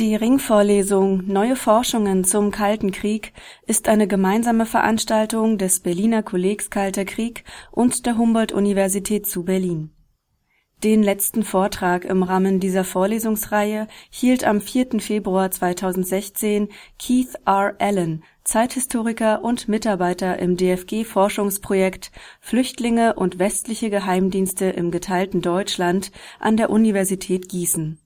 Die Ringvorlesung Neue Forschungen zum Kalten Krieg ist eine gemeinsame Veranstaltung des Berliner Kollegs Kalter Krieg und der Humboldt-Universität zu Berlin. Den letzten Vortrag im Rahmen dieser Vorlesungsreihe hielt am 4. Februar 2016 Keith R. Allen, Zeithistoriker und Mitarbeiter im DFG-Forschungsprojekt Flüchtlinge und westliche Geheimdienste im geteilten Deutschland an der Universität Gießen.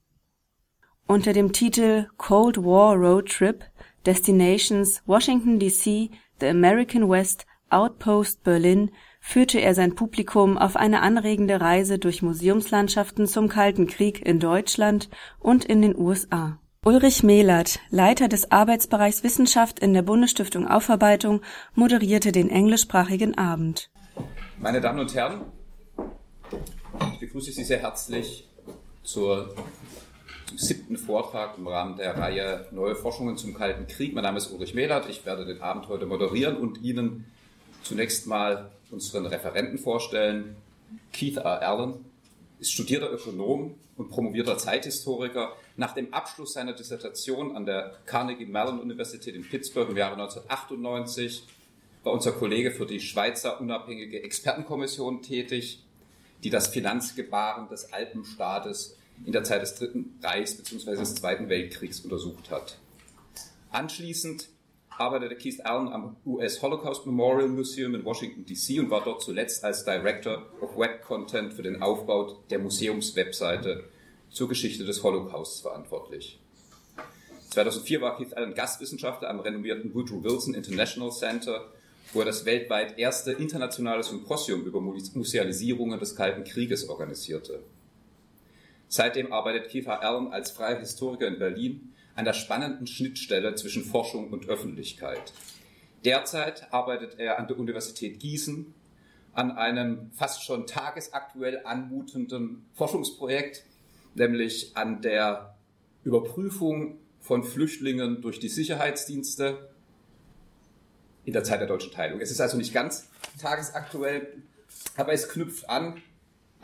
Unter dem Titel Cold War Road Trip Destinations Washington DC, The American West, Outpost Berlin führte er sein Publikum auf eine anregende Reise durch Museumslandschaften zum Kalten Krieg in Deutschland und in den USA. Ulrich Mehlert, Leiter des Arbeitsbereichs Wissenschaft in der Bundesstiftung Aufarbeitung, moderierte den englischsprachigen Abend. Meine Damen und Herren, ich begrüße Sie sehr herzlich zur, siebten Vortrag im Rahmen der Reihe Neue Forschungen zum Kalten Krieg. Mein Name ist Ulrich Mehlert, ich werde den Abend heute moderieren und Ihnen zunächst mal unseren Referenten vorstellen. Keith R. Allen ist studierter Ökonom und promovierter Zeithistoriker. Nach dem Abschluss seiner Dissertation an der Carnegie Mellon Universität in Pittsburgh im Jahre 1998 war unser Kollege für die Schweizer unabhängige Expertenkommission tätig, die das Finanzgebaren des Alpenstaates in der Zeit des Dritten Reichs bzw. des Zweiten Weltkriegs untersucht hat. Anschließend arbeitete Keith Allen am US Holocaust Memorial Museum in Washington, D.C. und war dort zuletzt als Director of Web Content für den Aufbau der Museumswebseite zur Geschichte des Holocausts verantwortlich. 2004 war Keith Allen Gastwissenschaftler am renommierten Woodrow Wilson International Center, wo er das weltweit erste internationale Symposium über Musealisierungen des Kalten Krieges organisierte. Seitdem arbeitet Keith Allen als freier Historiker in Berlin an der spannenden Schnittstelle zwischen Forschung und Öffentlichkeit. Derzeit arbeitet er an der Universität Gießen an einem fast schon tagesaktuell anmutenden Forschungsprojekt, nämlich an der Überprüfung von Flüchtlingen durch die Sicherheitsdienste in der Zeit der deutschen Teilung. Es ist also nicht ganz tagesaktuell, aber es knüpft an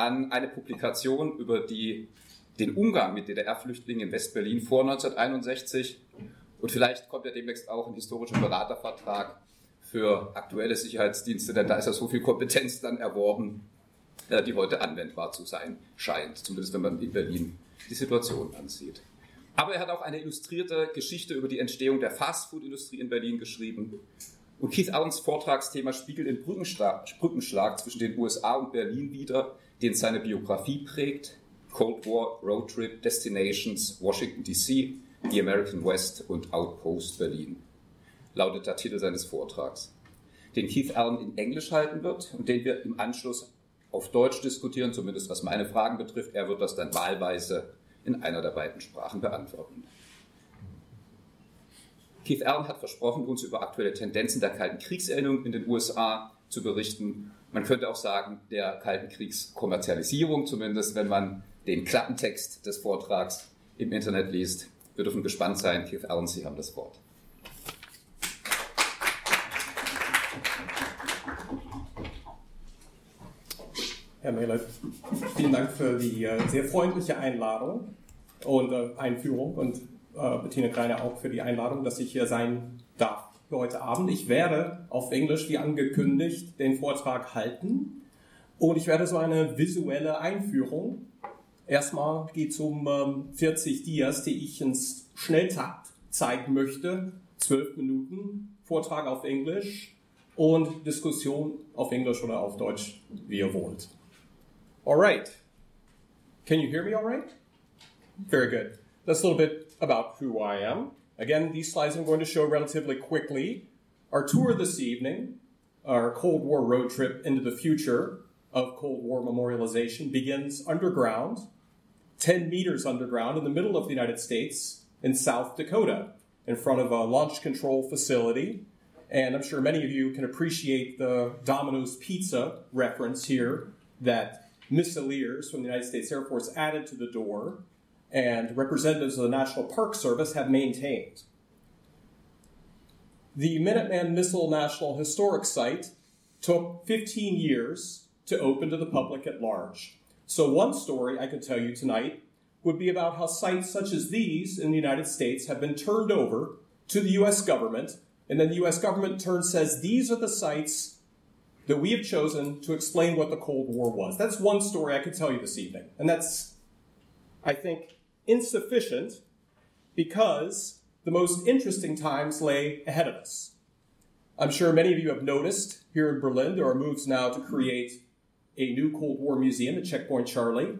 an eine Publikation über die den Umgang mit DDR-Flüchtlingen in Westberlin vor 1961. Und vielleicht kommt ja demnächst auch ein historischer Beratervertrag für aktuelle Sicherheitsdienste, denn da ist ja so viel Kompetenz dann erworben, äh, die heute anwendbar zu sein scheint, zumindest wenn man in Berlin die Situation ansieht. Aber er hat auch eine illustrierte Geschichte über die Entstehung der Fastfood-Industrie in Berlin geschrieben. Und Keith Allens Vortragsthema spiegelt den Brückenschlag zwischen den USA und Berlin wider, den seine Biografie prägt, Cold War Road Trip Destinations Washington DC, The American West und Outpost Berlin, lautet der Titel seines Vortrags, den Keith Allen in Englisch halten wird und den wir im Anschluss auf Deutsch diskutieren, zumindest was meine Fragen betrifft. Er wird das dann wahlweise in einer der beiden Sprachen beantworten. Keith Allen hat versprochen, uns über aktuelle Tendenzen der Kalten Kriegserinnerung in den USA zu berichten. Man könnte auch sagen, der Kalten Kriegskommerzialisierung, zumindest wenn man den Klappentext des Vortrags im Internet liest. Wir dürfen gespannt sein. Keith Allen, Sie haben das Wort. Herr Mehler, vielen Dank für die äh, sehr freundliche Einladung und äh, Einführung und äh, Bettina Greiner auch für die Einladung, dass ich hier sein für heute Abend. Ich werde auf Englisch, wie angekündigt, den Vortrag halten und ich werde so eine visuelle Einführung Erstmal geht es um ähm, 40 Dias, die ich ins Schnelltakt zeigen möchte. 12 Minuten, Vortrag auf Englisch und Diskussion auf Englisch oder auf Deutsch, wie ihr wollt. Alright. Can you hear me alright? Very good. That's a little bit about who I am. Again, these slides I'm going to show relatively quickly. Our tour this evening, our Cold War road trip into the future of Cold War memorialization, begins underground 10 meters underground in the middle of the United States in South Dakota. in front of a launch control facility. And I'm sure many of you can appreciate the Domino's Pizza reference here that missileers from the United States Air Force added to the door and representatives of the National Park Service have maintained. The Minuteman Missile National Historic Site took 15 years to open to the public at large. So, one story I could tell you tonight would be about how sites such as these in the United States have been turned over to the US government, and then the US government turns says these are the sites that we have chosen to explain what the Cold War was. That's one story I could tell you this evening. And that's, I think, insufficient because the most interesting times lay ahead of us. I'm sure many of you have noticed here in Berlin there are moves now to create a new Cold War museum at Checkpoint Charlie.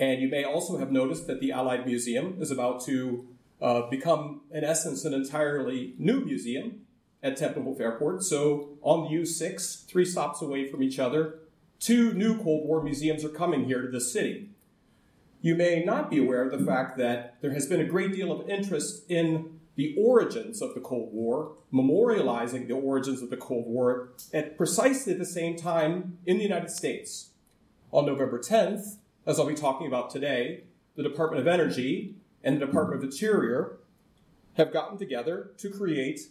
And you may also have noticed that the Allied Museum is about to uh, become, in essence, an entirely new museum at Tempelhof Airport. So on the U6, three stops away from each other, two new Cold War museums are coming here to the city. You may not be aware of the fact that there has been a great deal of interest in the origins of the Cold War, memorializing the origins of the Cold War at precisely the same time in the United States. On November 10th, as I'll be talking about today, the Department of Energy and the Department of Interior have gotten together to create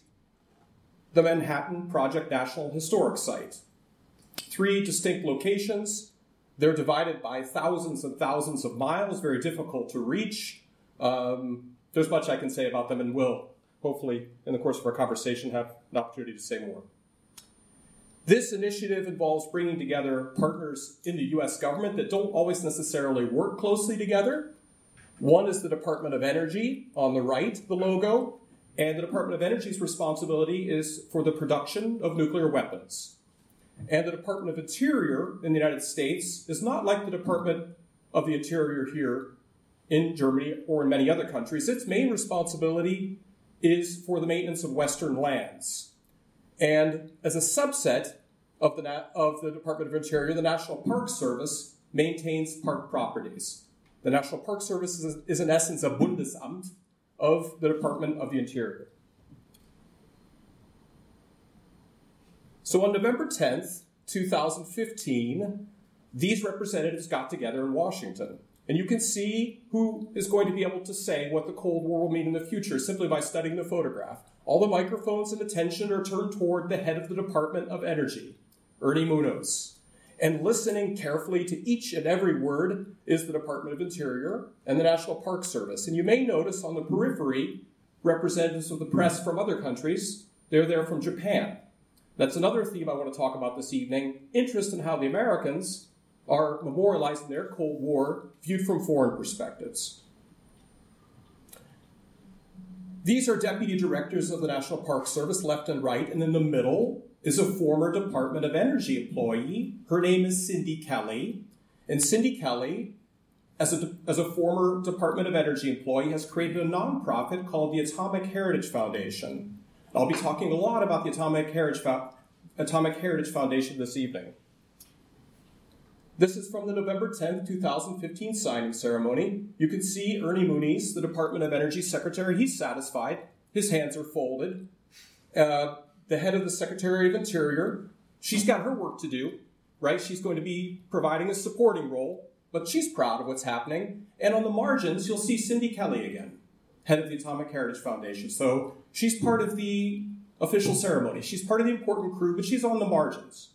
the Manhattan Project National Historic Site. Three distinct locations. They're divided by thousands and thousands of miles, very difficult to reach. Um, there's much I can say about them, and will hopefully, in the course of our conversation, have an opportunity to say more. This initiative involves bringing together partners in the US government that don't always necessarily work closely together. One is the Department of Energy on the right, the logo, and the Department of Energy's responsibility is for the production of nuclear weapons. And the Department of Interior in the United States is not like the Department of the Interior here in Germany or in many other countries. Its main responsibility is for the maintenance of Western lands. And as a subset of the, of the Department of Interior, the National Park Service maintains park properties. The National Park Service is, is in essence a Bundesamt, of the Department of the Interior. So on November 10th, 2015, these representatives got together in Washington. And you can see who is going to be able to say what the Cold War will mean in the future simply by studying the photograph. All the microphones and attention are turned toward the head of the Department of Energy, Ernie Moniz and listening carefully to each and every word is the Department of Interior and the National Park Service. And you may notice on the periphery representatives of the press from other countries. They're there from Japan. That's another theme I want to talk about this evening interest in how the Americans are memorializing their Cold War viewed from foreign perspectives. These are deputy directors of the National Park Service, left and right, and in the middle is a former Department of Energy employee. Her name is Cindy Kelly. And Cindy Kelly, as a, as a former Department of Energy employee, has created a nonprofit called the Atomic Heritage Foundation. I'll be talking a lot about the Atomic Heritage, Fo- Atomic Heritage Foundation this evening. This is from the November 10, 2015 signing ceremony. You can see Ernie Moniz, the Department of Energy Secretary. He's satisfied. His hands are folded. Uh, the head of the Secretary of Interior, she's got her work to do, right? She's going to be providing a supporting role, but she's proud of what's happening. And on the margins, you'll see Cindy Kelly again, head of the Atomic Heritage Foundation. So she's part of the official ceremony. She's part of the important crew, but she's on the margins.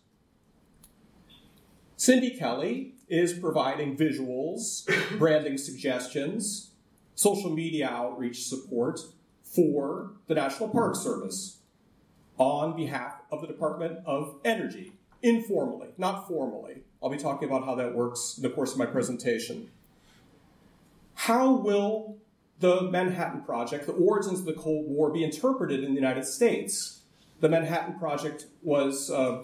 Cindy Kelly is providing visuals, branding suggestions, social media outreach support for the National Park Service on behalf of the Department of Energy, informally, not formally. I'll be talking about how that works in the course of my presentation. How will the Manhattan Project, the origins of the Cold War, be interpreted in the United States? The Manhattan Project was uh,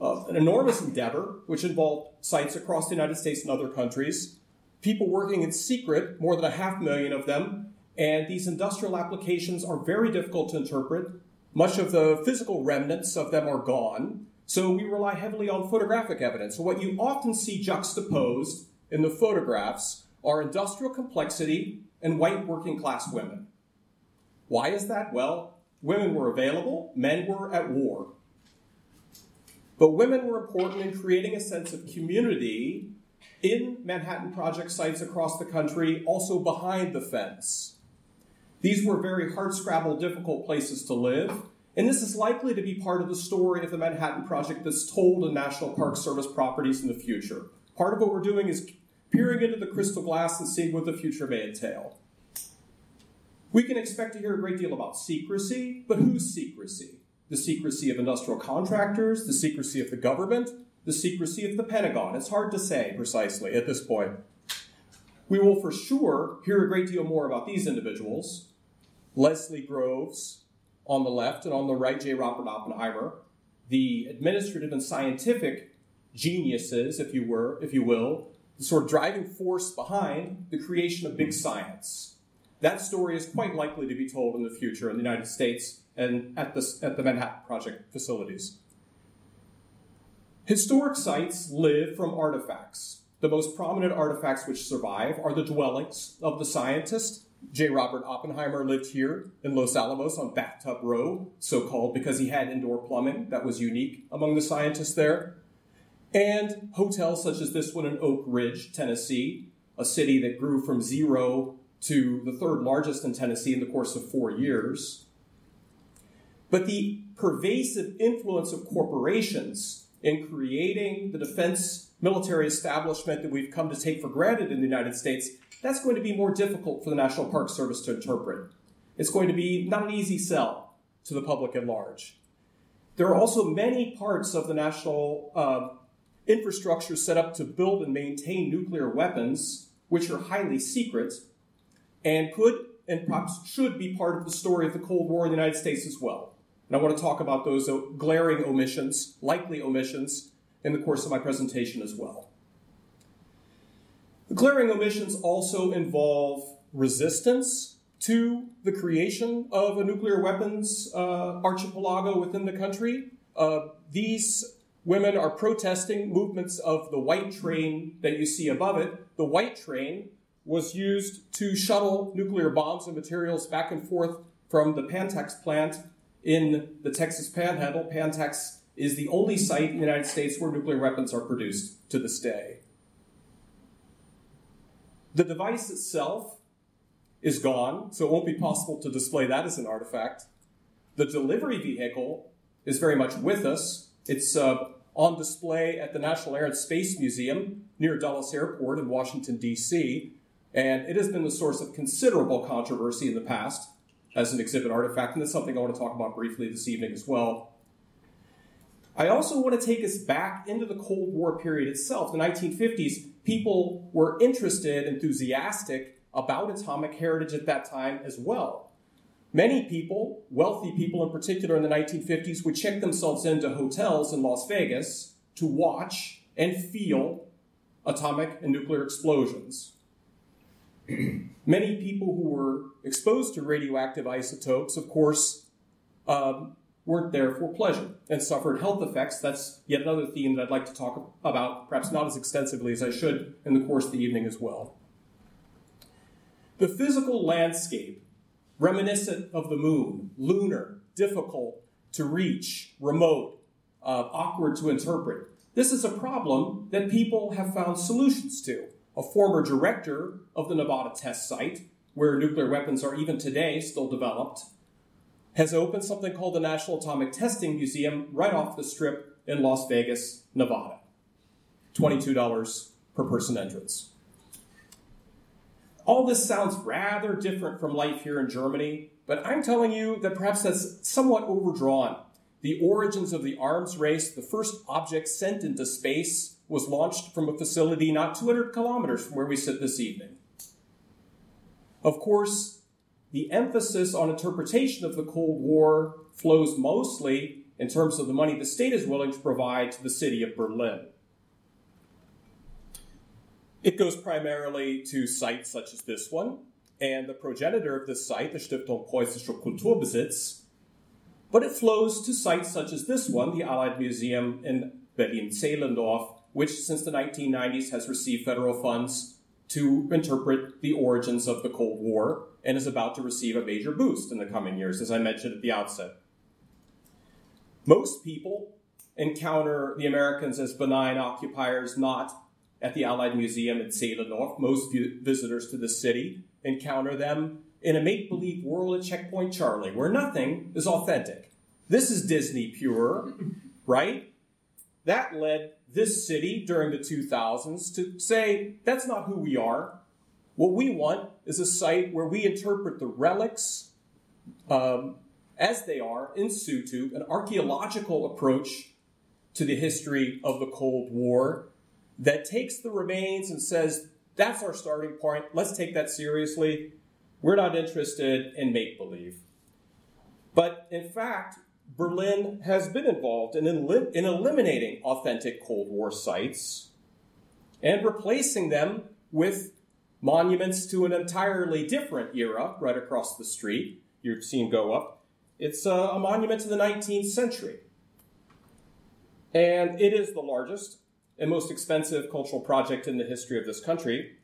uh, an enormous endeavor which involved sites across the United States and other countries, people working in secret, more than a half million of them, and these industrial applications are very difficult to interpret much of the physical remnants of them are gone, so we rely heavily on photographic evidence. So, what you often see juxtaposed in the photographs are industrial complexity and white working class women. Why is that? Well, women were available, men were at war. But women were important in creating a sense of community in Manhattan Project sites across the country, also behind the fence. These were very hard-scrabble, difficult places to live, and this is likely to be part of the story of the Manhattan Project that's told in National Park Service properties in the future. Part of what we're doing is peering into the crystal glass and seeing what the future may entail. We can expect to hear a great deal about secrecy, but whose secrecy? The secrecy of industrial contractors, the secrecy of the government, the secrecy of the Pentagon. It's hard to say precisely at this point. We will for sure hear a great deal more about these individuals. Leslie Groves on the left, and on the right, J. Robert Oppenheimer, the administrative and scientific geniuses, if you were, if you will, the sort of driving force behind the creation of big science. That story is quite likely to be told in the future in the United States and at the, at the Manhattan Project facilities. Historic sites live from artifacts. The most prominent artifacts which survive are the dwellings of the scientist. J. Robert Oppenheimer lived here in Los Alamos on Bathtub Row, so called because he had indoor plumbing that was unique among the scientists there. And hotels such as this one in Oak Ridge, Tennessee, a city that grew from zero to the third largest in Tennessee in the course of four years. But the pervasive influence of corporations in creating the defense military establishment that we've come to take for granted in the United States, that's going to be more difficult for the National Park Service to interpret. It's going to be not an easy sell to the public at large. There are also many parts of the national uh, infrastructure set up to build and maintain nuclear weapons, which are highly secret and could and perhaps should be part of the story of the Cold War in the United States as well. And I want to talk about those glaring omissions, likely omissions, in the course of my presentation as well. The glaring omissions also involve resistance to the creation of a nuclear weapons uh, archipelago within the country. Uh, these women are protesting movements of the white train that you see above it. The white train was used to shuttle nuclear bombs and materials back and forth from the Pantex plant in the Texas Panhandle. Pantex is the only site in the United States where nuclear weapons are produced to this day. The device itself is gone, so it won't be possible to display that as an artifact. The delivery vehicle is very much with us. It's uh, on display at the National Air and Space Museum near Dulles Airport in Washington, D.C., and it has been the source of considerable controversy in the past as an exhibit artifact, and that's something I want to talk about briefly this evening as well. I also want to take us back into the Cold War period itself. The 1950s, people were interested, enthusiastic about atomic heritage at that time as well. Many people, wealthy people in particular in the 1950s, would check themselves into hotels in Las Vegas to watch and feel atomic and nuclear explosions. Many people who were exposed to radioactive isotopes, of course, um, weren't there for pleasure and suffered health effects. That's yet another theme that I'd like to talk about, perhaps not as extensively as I should in the course of the evening as well. The physical landscape, reminiscent of the moon, lunar, difficult to reach, remote, uh, awkward to interpret. This is a problem that people have found solutions to a former director of the Nevada test site, where nuclear weapons are even today still developed, has opened something called the National Atomic Testing Museum right off the strip in Las Vegas, Nevada. $22 per person entrance. All this sounds rather different from life here in Germany, but I'm telling you that perhaps that's somewhat overdrawn. The origins of the arms race, the first object sent into space, was launched from a facility not 200 kilometers from where we sit this evening. Of course, the emphasis on interpretation of the Cold War flows mostly in terms of the money the state is willing to provide to the city of Berlin. It goes primarily to sites such as this one, and the progenitor of this site, the Stiftung Preußischer Kulturbesitz, but it flows to sites such as this one, the Allied Museum in Berlin-Zehlendorf, which since the 1990s has received federal funds to interpret the origins of the Cold War and is about to receive a major boost in the coming years, as I mentioned at the outset. Most people encounter the Americans as benign occupiers, not at the Allied Museum in Zehlendorf. Most visitors to the city encounter them in a make believe world at Checkpoint Charlie, where nothing is authentic. This is Disney pure, right? That led this city during the 2000s to say, that's not who we are. What we want is a site where we interpret the relics um, as they are in situ, an archaeological approach to the history of the Cold War that takes the remains and says, that's our starting point. Let's take that seriously. We're not interested in make believe. But in fact, Berlin has been involved in, elim- in eliminating authentic Cold War sites and replacing them with monuments to an entirely different era right across the street. You've seen go up. It's a, a monument to the 19th century. And it is the largest and most expensive cultural project in the history of this country.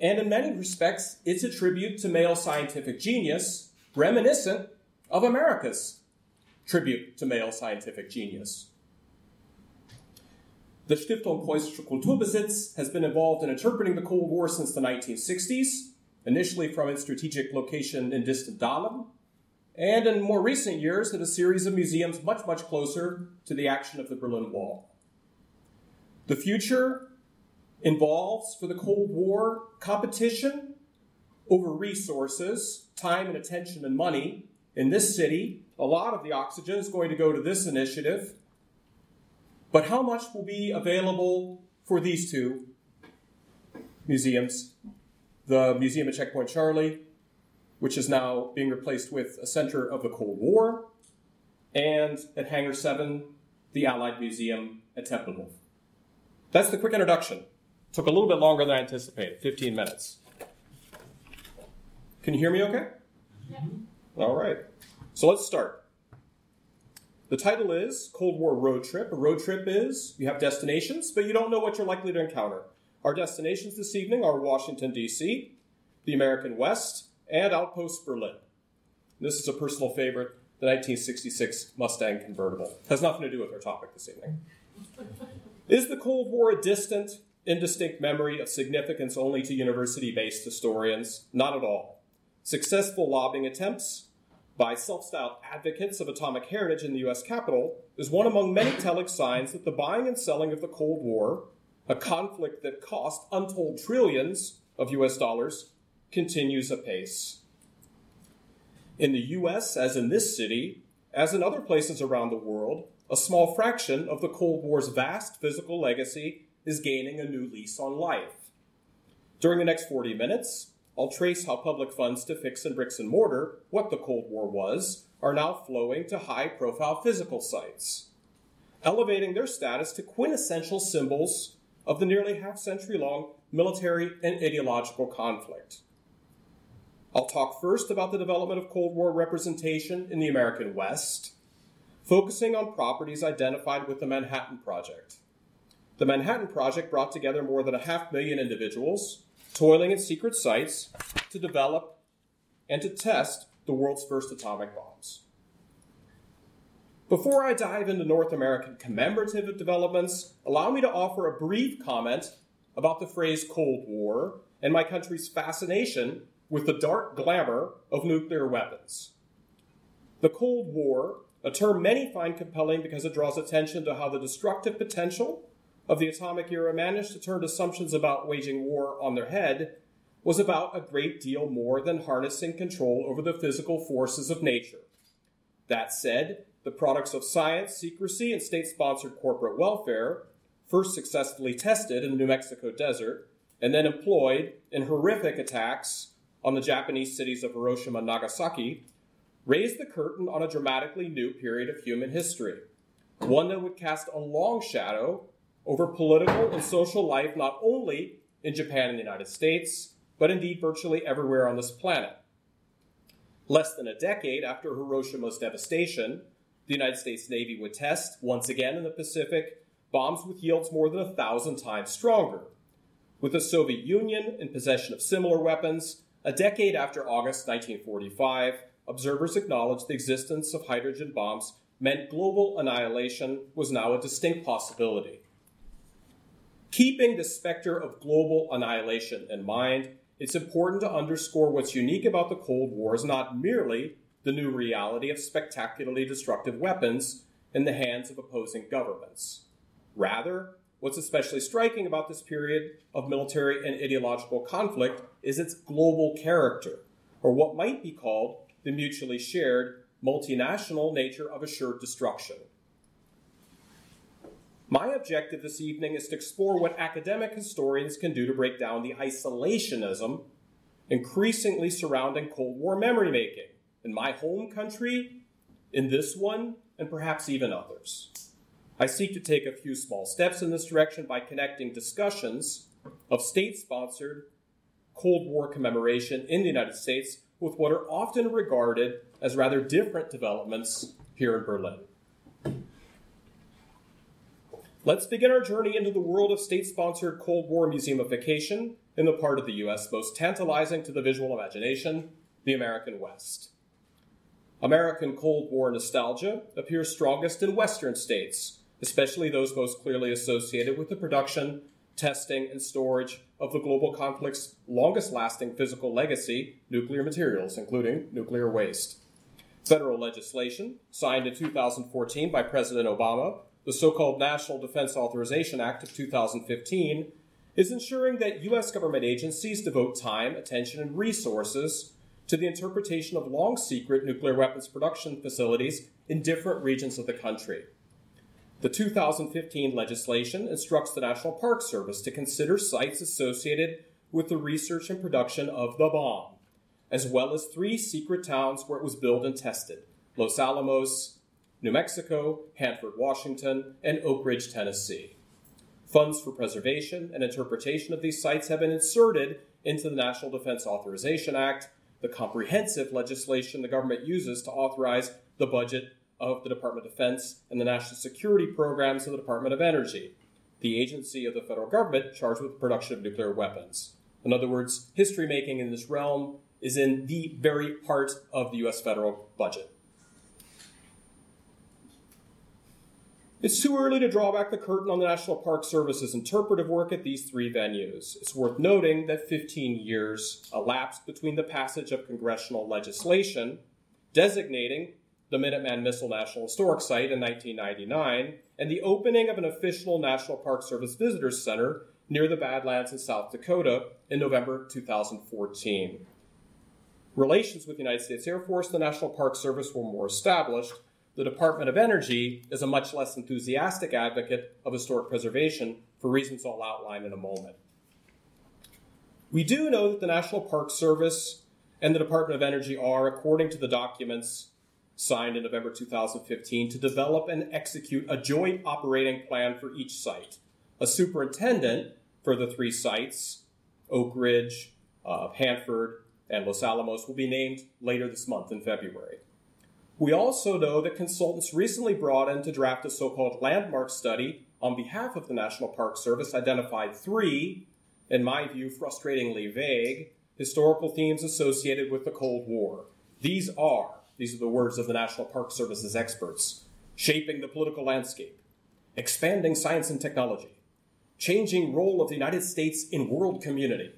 And in many respects, it's a tribute to male scientific genius, reminiscent of America's tribute to male scientific genius. The Stiftung Preußischer Kulturbesitz has been involved in interpreting the Cold War since the 1960s, initially from its strategic location in distant Dahlem, and in more recent years at a series of museums much, much closer to the action of the Berlin Wall. The future involves, for the Cold War, competition over resources, time and attention and money. In this city, a lot of the oxygen is going to go to this initiative. But how much will be available for these two museums? The Museum at Checkpoint Charlie, which is now being replaced with a center of the Cold War, and at Hangar 7, the Allied Museum at Tempelhof. That's the quick introduction. Took a little bit longer than I anticipated 15 minutes. Can you hear me okay? Yeah. All right. So let's start. The title is Cold War Road Trip. A road trip is you have destinations, but you don't know what you're likely to encounter. Our destinations this evening are Washington, D.C., the American West, and Outpost Berlin. This is a personal favorite, the 1966 Mustang convertible. Has nothing to do with our topic this evening. Is the Cold War a distant, indistinct memory of significance only to university based historians? Not at all. Successful lobbying attempts by self styled advocates of atomic heritage in the US Capitol is one among many telling signs that the buying and selling of the Cold War, a conflict that cost untold trillions of US dollars, continues apace. In the US, as in this city, as in other places around the world, a small fraction of the Cold War's vast physical legacy is gaining a new lease on life. During the next 40 minutes, I'll trace how public funds to fix in bricks and mortar what the Cold War was are now flowing to high profile physical sites, elevating their status to quintessential symbols of the nearly half century long military and ideological conflict. I'll talk first about the development of Cold War representation in the American West focusing on properties identified with the Manhattan Project. The Manhattan Project brought together more than a half million individuals toiling in secret sites to develop and to test the world's first atomic bombs. Before I dive into North American commemorative developments, allow me to offer a brief comment about the phrase Cold War and my country's fascination with the dark glamour of nuclear weapons. The Cold War a term many find compelling because it draws attention to how the destructive potential of the atomic era managed to turn assumptions about waging war on their head was about a great deal more than harnessing control over the physical forces of nature. That said, the products of science, secrecy, and state sponsored corporate welfare, first successfully tested in the New Mexico desert and then employed in horrific attacks on the Japanese cities of Hiroshima and Nagasaki, raised the curtain on a dramatically new period of human history, one that would cast a long shadow over political and social life not only in Japan and the United States, but indeed virtually everywhere on this planet. Less than a decade after Hiroshima's devastation, the United States Navy would test, once again in the Pacific, bombs with yields more than a thousand times stronger, with the Soviet Union in possession of similar weapons, a decade after August 1945, observers acknowledged the existence of hydrogen bombs meant global annihilation was now a distinct possibility. Keeping the specter of global annihilation in mind, it's important to underscore what's unique about the Cold War is not merely the new reality of spectacularly destructive weapons in the hands of opposing governments. Rather, what's especially striking about this period of military and ideological conflict is its global character, or what might be called the mutually shared multinational nature of assured destruction. My objective this evening is to explore what academic historians can do to break down the isolationism increasingly surrounding Cold War memory making in my home country, in this one, and perhaps even others. I seek to take a few small steps in this direction by connecting discussions of state sponsored Cold War commemoration in the United States with what are often regarded as rather different developments here in Berlin. Let's begin our journey into the world of state sponsored Cold War museumification in the part of the U.S. most tantalizing to the visual imagination, the American West. American Cold War nostalgia appears strongest in Western states, especially those most clearly associated with the production, testing, and storage of the global conflict's longest lasting physical legacy, nuclear materials, including nuclear waste. Federal legislation, signed in 2014 by President Obama, the so called National Defense Authorization Act of 2015, is ensuring that U.S. government agencies devote time, attention, and resources to the interpretation of long secret nuclear weapons production facilities in different regions of the country. The 2015 legislation instructs the National Park Service to consider sites associated with the research and production of the bomb, as well as three secret towns where it was built and tested Los Alamos, New Mexico, Hanford, Washington, and Oak Ridge, Tennessee. Funds for preservation and interpretation of these sites have been inserted into the National Defense Authorization Act, the comprehensive legislation the government uses to authorize the budget of the Department of Defense and the national security programs of the Department of Energy, the agency of the federal government charged with the production of nuclear weapons. In other words, history making in this realm is in the very heart of the U.S. federal budget. It's too early to draw back the curtain on the National Park Service's interpretive work at these three venues. It's worth noting that 15 years elapsed between the passage of congressional legislation designating the Minuteman Missile National Historic Site in 1999 and the opening of an official National Park Service Visitors Center near the Badlands in South Dakota in November 2014. Relations with the United States Air Force and the National Park Service were more established, the Department of Energy is a much less enthusiastic advocate of historic preservation for reasons I'll outline in a moment. We do know that the National Park Service and the Department of Energy are, according to the documents signed in November 2015, to develop and execute a joint operating plan for each site. A superintendent for the three sites, Oak Ridge, uh, Hanford, and Los Alamos, will be named later this month in February. We also know that consultants recently brought in to draft a so called landmark study on behalf of the National Park Service identified three, in my view, frustratingly vague, historical themes associated with the Cold War. These are, these are the words of the National Park Service's experts, shaping the political landscape, expanding science and technology, changing role of the United States in world community.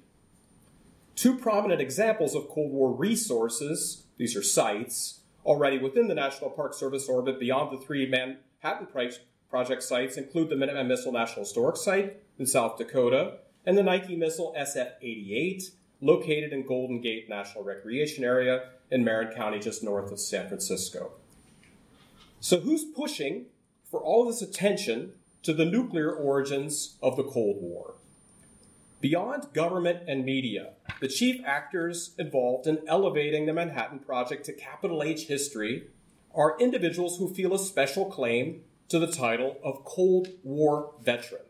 Two prominent examples of Cold War resources, these are sites, already within the National Park Service orbit beyond the three Manhattan Project sites include the Minuteman Missile National Historic Site in South Dakota and the Nike Missile SF 88, located in Golden Gate National Recreation Area in Marin County, just north of San Francisco. So, who's pushing for all this attention to the nuclear origins of the Cold War? Beyond government and media, the chief actors involved in elevating the Manhattan Project to capital H history are individuals who feel a special claim to the title of Cold War veteran.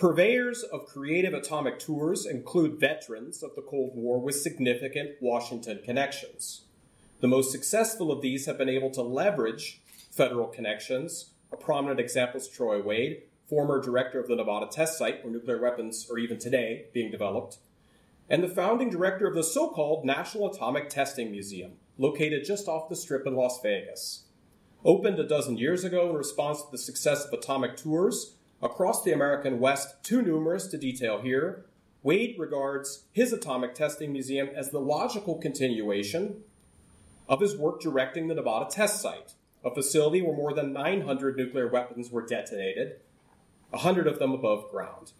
Purveyors of creative atomic tours include veterans of the Cold War with significant Washington connections. The most successful of these have been able to leverage federal connections. A prominent example is Troy Wade, former director of the Nevada test site where nuclear weapons are even today being developed, and the founding director of the so called National Atomic Testing Museum, located just off the strip in Las Vegas. Opened a dozen years ago in response to the success of atomic tours across the American West, too numerous to detail here, Wade regards his atomic testing museum as the logical continuation of his work directing the Nevada test site, a facility where more than 900 nuclear weapons were detonated, 100 of them above ground.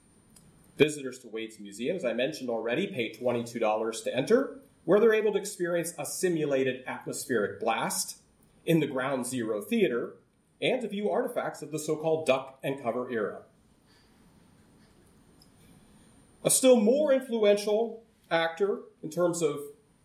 Visitors to Wade's museum, as I mentioned already, pay $22 to enter, where they're able to experience a simulated atmospheric blast in the Ground Zero Theater and to view artifacts of the so called duck and cover era. A still more influential actor in terms of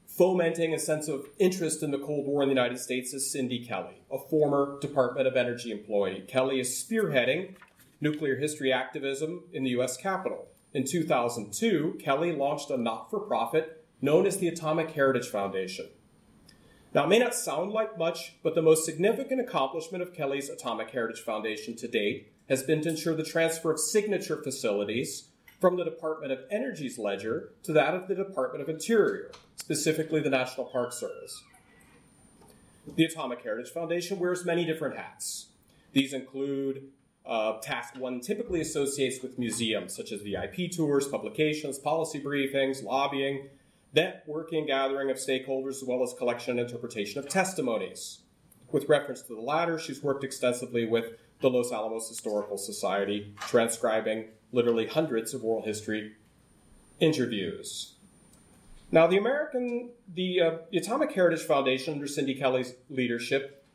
fomenting a sense of interest in the Cold War in the United States is Cindy Kelly, a former Department of Energy employee. Kelly is spearheading nuclear history activism in the U.S. Capitol. In 2002, Kelly launched a not for profit known as the Atomic Heritage Foundation. Now, it may not sound like much, but the most significant accomplishment of Kelly's Atomic Heritage Foundation to date has been to ensure the transfer of signature facilities from the Department of Energy's ledger to that of the Department of Interior, specifically the National Park Service. The Atomic Heritage Foundation wears many different hats. These include uh, task one typically associates with museums, such as VIP tours, publications, policy briefings, lobbying, networking, gathering of stakeholders, as well as collection and interpretation of testimonies. With reference to the latter, she's worked extensively with the Los Alamos Historical Society, transcribing literally hundreds of oral history interviews. Now, the American, the, uh, the Atomic Heritage Foundation, under Cindy Kelly's leadership,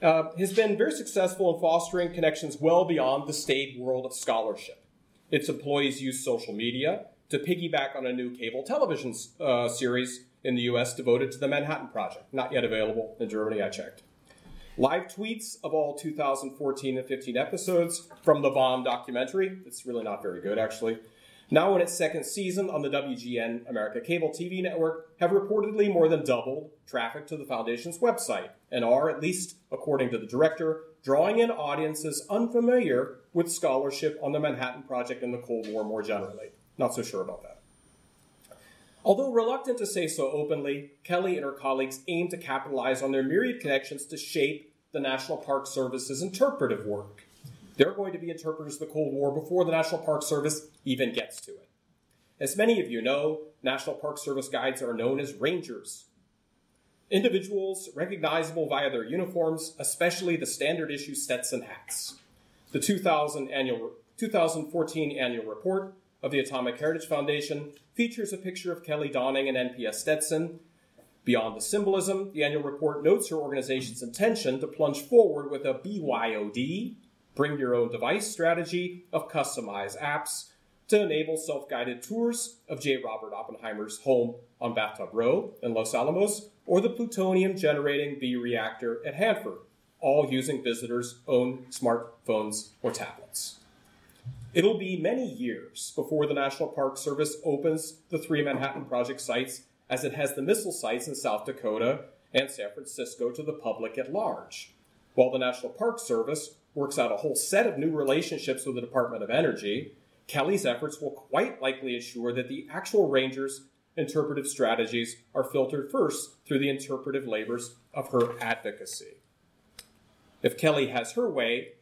uh, has been very successful in fostering connections well beyond the staid world of scholarship. Its employees use social media to piggyback on a new cable television uh, series in the US devoted to the Manhattan Project, not yet available in Germany, I checked. Live tweets of all 2014 and 15 episodes from the Bomb documentary. It's really not very good, actually now in its second season on the WGN America Cable TV network, have reportedly more than doubled traffic to the Foundation's website and are, at least according to the director, drawing in audiences unfamiliar with scholarship on the Manhattan Project and the Cold War more generally. Not so sure about that. Although reluctant to say so openly, Kelly and her colleagues aim to capitalize on their myriad connections to shape the National Park Service's interpretive work they're going to be interpreters of the Cold War before the National Park Service even gets to it. As many of you know, National Park Service guides are known as rangers. Individuals recognizable via their uniforms, especially the standard issue Stetson hats. The 2000 annual, 2014 annual report of the Atomic Heritage Foundation features a picture of Kelly donning and NPS Stetson. Beyond the symbolism, the annual report notes her organization's intention to plunge forward with a BYOD, bring your own device strategy of customized apps to enable self guided tours of J. Robert Oppenheimer's home on Bathtub Row in Los Alamos or the plutonium generating B reactor at Hanford, all using visitors' own smartphones or tablets. It'll be many years before the National Park Service opens the three Manhattan Project sites, as it has the missile sites in South Dakota and San Francisco to the public at large. While the National Park Service works out a whole set of new relationships with the Department of Energy, Kelly's efforts will quite likely ensure that the actual Rangers' interpretive strategies are filtered first through the interpretive labors of her advocacy. If Kelly has her way,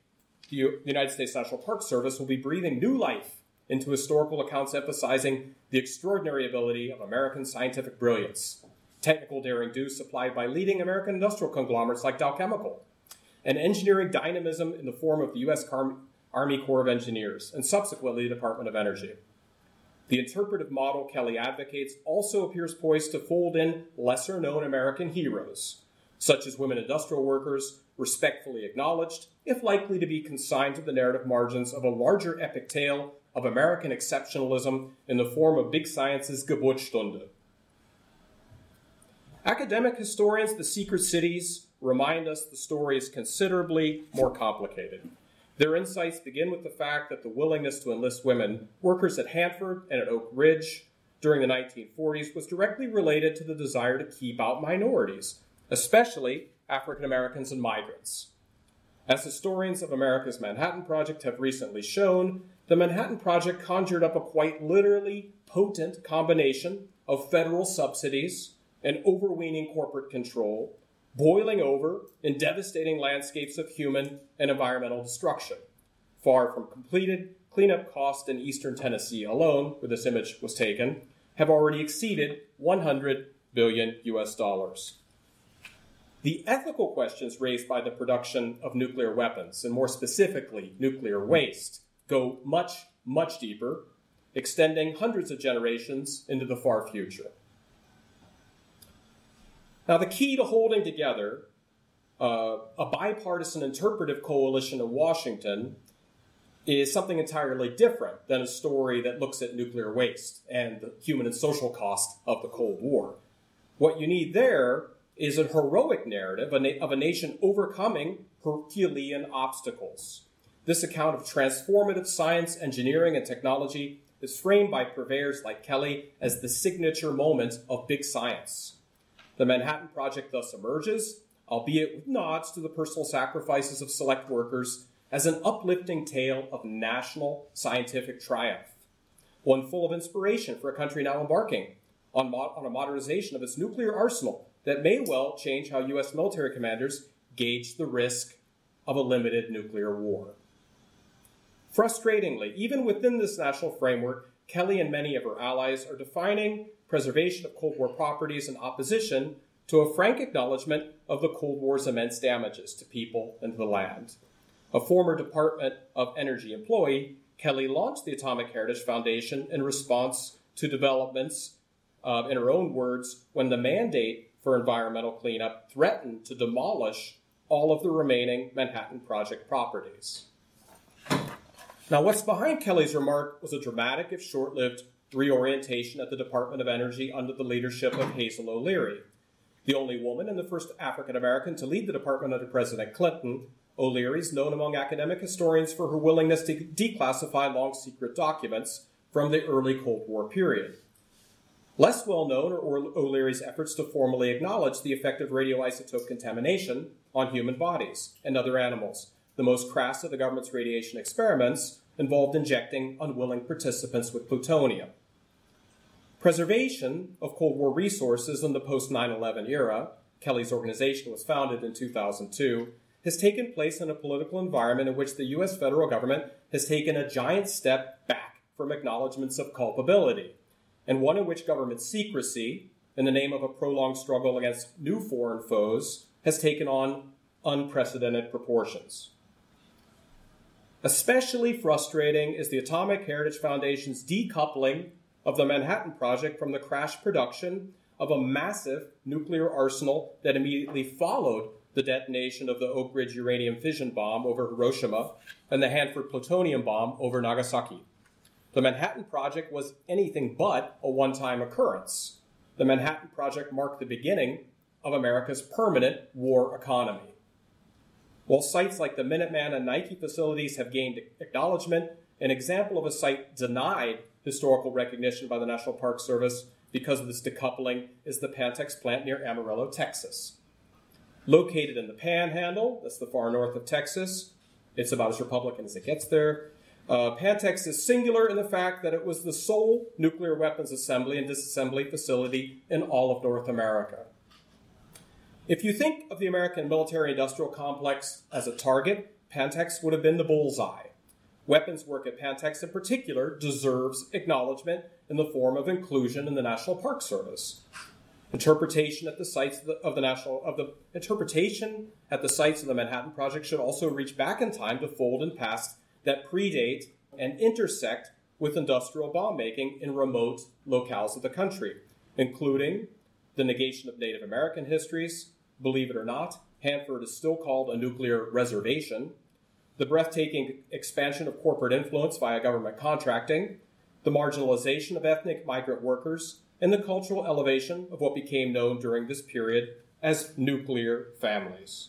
the United States National Park Service will be breathing new life into historical accounts emphasizing the extraordinary ability of American scientific brilliance, technical daring do supplied by leading American industrial conglomerates like Dow Chemical, and engineering dynamism in the form of the U.S. Army Corps of Engineers and subsequently the Department of Energy. The interpretive model Kelly advocates also appears poised to fold in lesser known American heroes, such as women industrial workers, respectfully acknowledged, if likely to be consigned to the narrative margins of a larger epic tale of American exceptionalism in the form of Big Science's Geburtsstunde. Academic historians, the secret cities, remind us the story is considerably more complicated. Their insights begin with the fact that the willingness to enlist women workers at Hanford and at Oak Ridge during the 1940s was directly related to the desire to keep out minorities, especially African Americans and migrants. As historians of America's Manhattan Project have recently shown, the Manhattan Project conjured up a quite literally potent combination of federal subsidies and overweening corporate control, boiling over in devastating landscapes of human and environmental destruction. Far from completed, cleanup costs in eastern Tennessee alone, where this image was taken, have already exceeded 100 billion US dollars. The ethical questions raised by the production of nuclear weapons, and more specifically, nuclear waste, go much, much deeper, extending hundreds of generations into the far future. Now, the key to holding together uh, a bipartisan interpretive coalition in Washington is something entirely different than a story that looks at nuclear waste and the human and social cost of the Cold War. What you need there is a heroic narrative of a nation overcoming Herculean obstacles. This account of transformative science, engineering, and technology is framed by purveyors like Kelly as the signature moment of big science. The Manhattan Project thus emerges, albeit with nods to the personal sacrifices of select workers, as an uplifting tale of national scientific triumph, one full of inspiration for a country now embarking on, mo- on a modernization of its nuclear arsenal that may well change how U.S. military commanders gauge the risk of a limited nuclear war. Frustratingly, even within this national framework, Kelly and many of her allies are defining preservation of Cold War properties in opposition to a frank acknowledgement of the Cold War's immense damages to people and the land. A former Department of Energy employee, Kelly launched the Atomic Heritage Foundation in response to developments, uh, in her own words, when the mandate for environmental cleanup threatened to demolish all of the remaining Manhattan Project properties. Now, what's behind Kelly's remark was a dramatic, if short lived, reorientation at the Department of Energy under the leadership of Hazel O'Leary. The only woman and the first African American to lead the department under President Clinton, O'Leary is known among academic historians for her willingness to declassify long secret documents from the early Cold War period. Less well known are O'Leary's efforts to formally acknowledge the effect of radioisotope contamination on human bodies and other animals. The most crass of the government's radiation experiments involved injecting unwilling participants with plutonium. Preservation of Cold War resources in the post 9 11 era, Kelly's organization was founded in 2002, has taken place in a political environment in which the U.S. federal government has taken a giant step back from acknowledgments of culpability and one in which government secrecy, in the name of a prolonged struggle against new foreign foes, has taken on unprecedented proportions. Especially frustrating is the Atomic Heritage Foundation's decoupling of the Manhattan Project from the crash production of a massive nuclear arsenal that immediately followed the detonation of the Oak Ridge uranium fission bomb over Hiroshima and the Hanford plutonium bomb over Nagasaki. The Manhattan Project was anything but a one time occurrence. The Manhattan Project marked the beginning of America's permanent war economy. While sites like the Minuteman and Nike facilities have gained acknowledgement, an example of a site denied historical recognition by the National Park Service because of this decoupling is the Pantex plant near Amarillo, Texas. Located in the Panhandle, that's the far north of Texas, it's about as Republican as it gets there. Uh, Pantex is singular in the fact that it was the sole nuclear weapons assembly and disassembly facility in all of North America. If you think of the American military industrial complex as a target, Pantex would have been the bullseye. Weapons work at Pantex in particular deserves acknowledgement in the form of inclusion in the National Park Service. Interpretation at the sites of the, of the national of the interpretation at the sites of the Manhattan Project should also reach back in time to fold in past that predate and intersect with industrial bomb making in remote locales of the country, including the negation of Native American histories. Believe it or not, Hanford is still called a nuclear reservation. The breathtaking expansion of corporate influence via government contracting, the marginalization of ethnic migrant workers, and the cultural elevation of what became known during this period as nuclear families.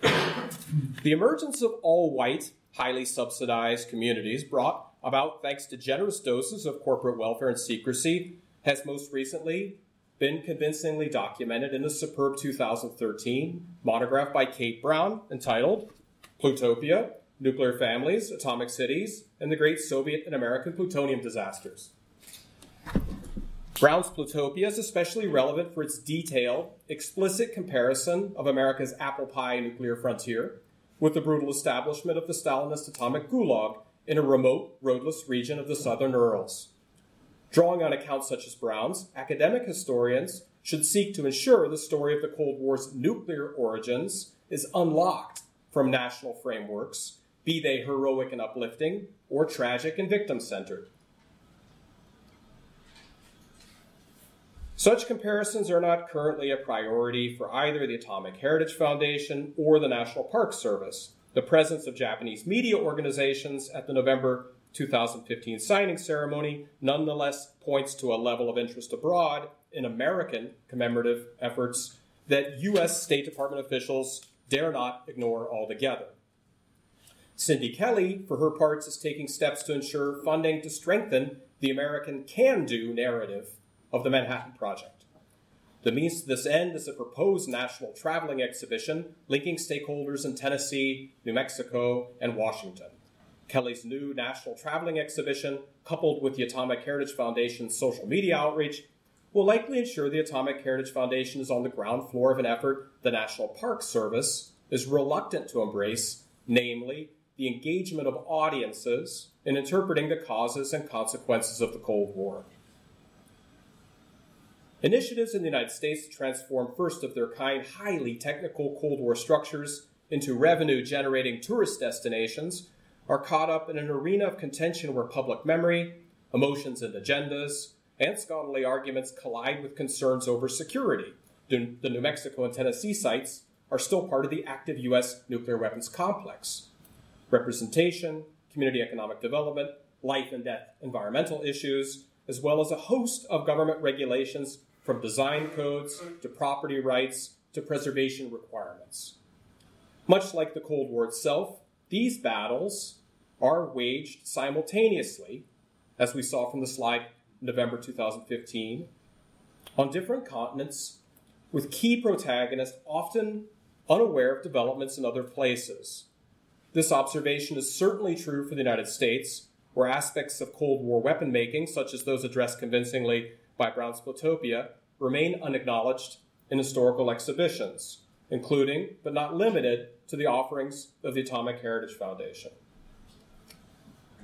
the emergence of all white highly subsidized communities brought about thanks to generous doses of corporate welfare and secrecy has most recently been convincingly documented in the superb 2013 monograph by Kate Brown entitled Plutopia, nuclear families, atomic cities, and the great Soviet and American plutonium disasters. Brown's Plutopia is especially relevant for its detailed, explicit comparison of America's apple pie nuclear frontier with the brutal establishment of the Stalinist atomic gulag in a remote, roadless region of the southern Urals. Drawing on accounts such as Brown's, academic historians should seek to ensure the story of the Cold War's nuclear origins is unlocked from national frameworks, be they heroic and uplifting or tragic and victim centered. Such comparisons are not currently a priority for either the Atomic Heritage Foundation or the National Park Service. The presence of Japanese media organizations at the November 2015 signing ceremony nonetheless points to a level of interest abroad in American commemorative efforts that U.S. State Department officials dare not ignore altogether. Cindy Kelly, for her part, is taking steps to ensure funding to strengthen the American can do narrative of the Manhattan Project. The means to this end is a proposed national traveling exhibition linking stakeholders in Tennessee, New Mexico, and Washington. Kelly's new national traveling exhibition, coupled with the Atomic Heritage Foundation's social media outreach, will likely ensure the Atomic Heritage Foundation is on the ground floor of an effort the National Park Service is reluctant to embrace, namely, the engagement of audiences in interpreting the causes and consequences of the Cold War. Initiatives in the United States to transform first of their kind highly technical Cold War structures into revenue generating tourist destinations are caught up in an arena of contention where public memory, emotions and agendas, and scholarly arguments collide with concerns over security. The New Mexico and Tennessee sites are still part of the active U.S. nuclear weapons complex. Representation, community economic development, life and death environmental issues, as well as a host of government regulations from design codes to property rights to preservation requirements. Much like the Cold War itself, these battles are waged simultaneously, as we saw from the slide November 2015, on different continents, with key protagonists often unaware of developments in other places. This observation is certainly true for the United States, where aspects of Cold War weapon making, such as those addressed convincingly by Brown's Plutopia, remain unacknowledged in historical exhibitions, including, but not limited to, the offerings of the Atomic Heritage Foundation.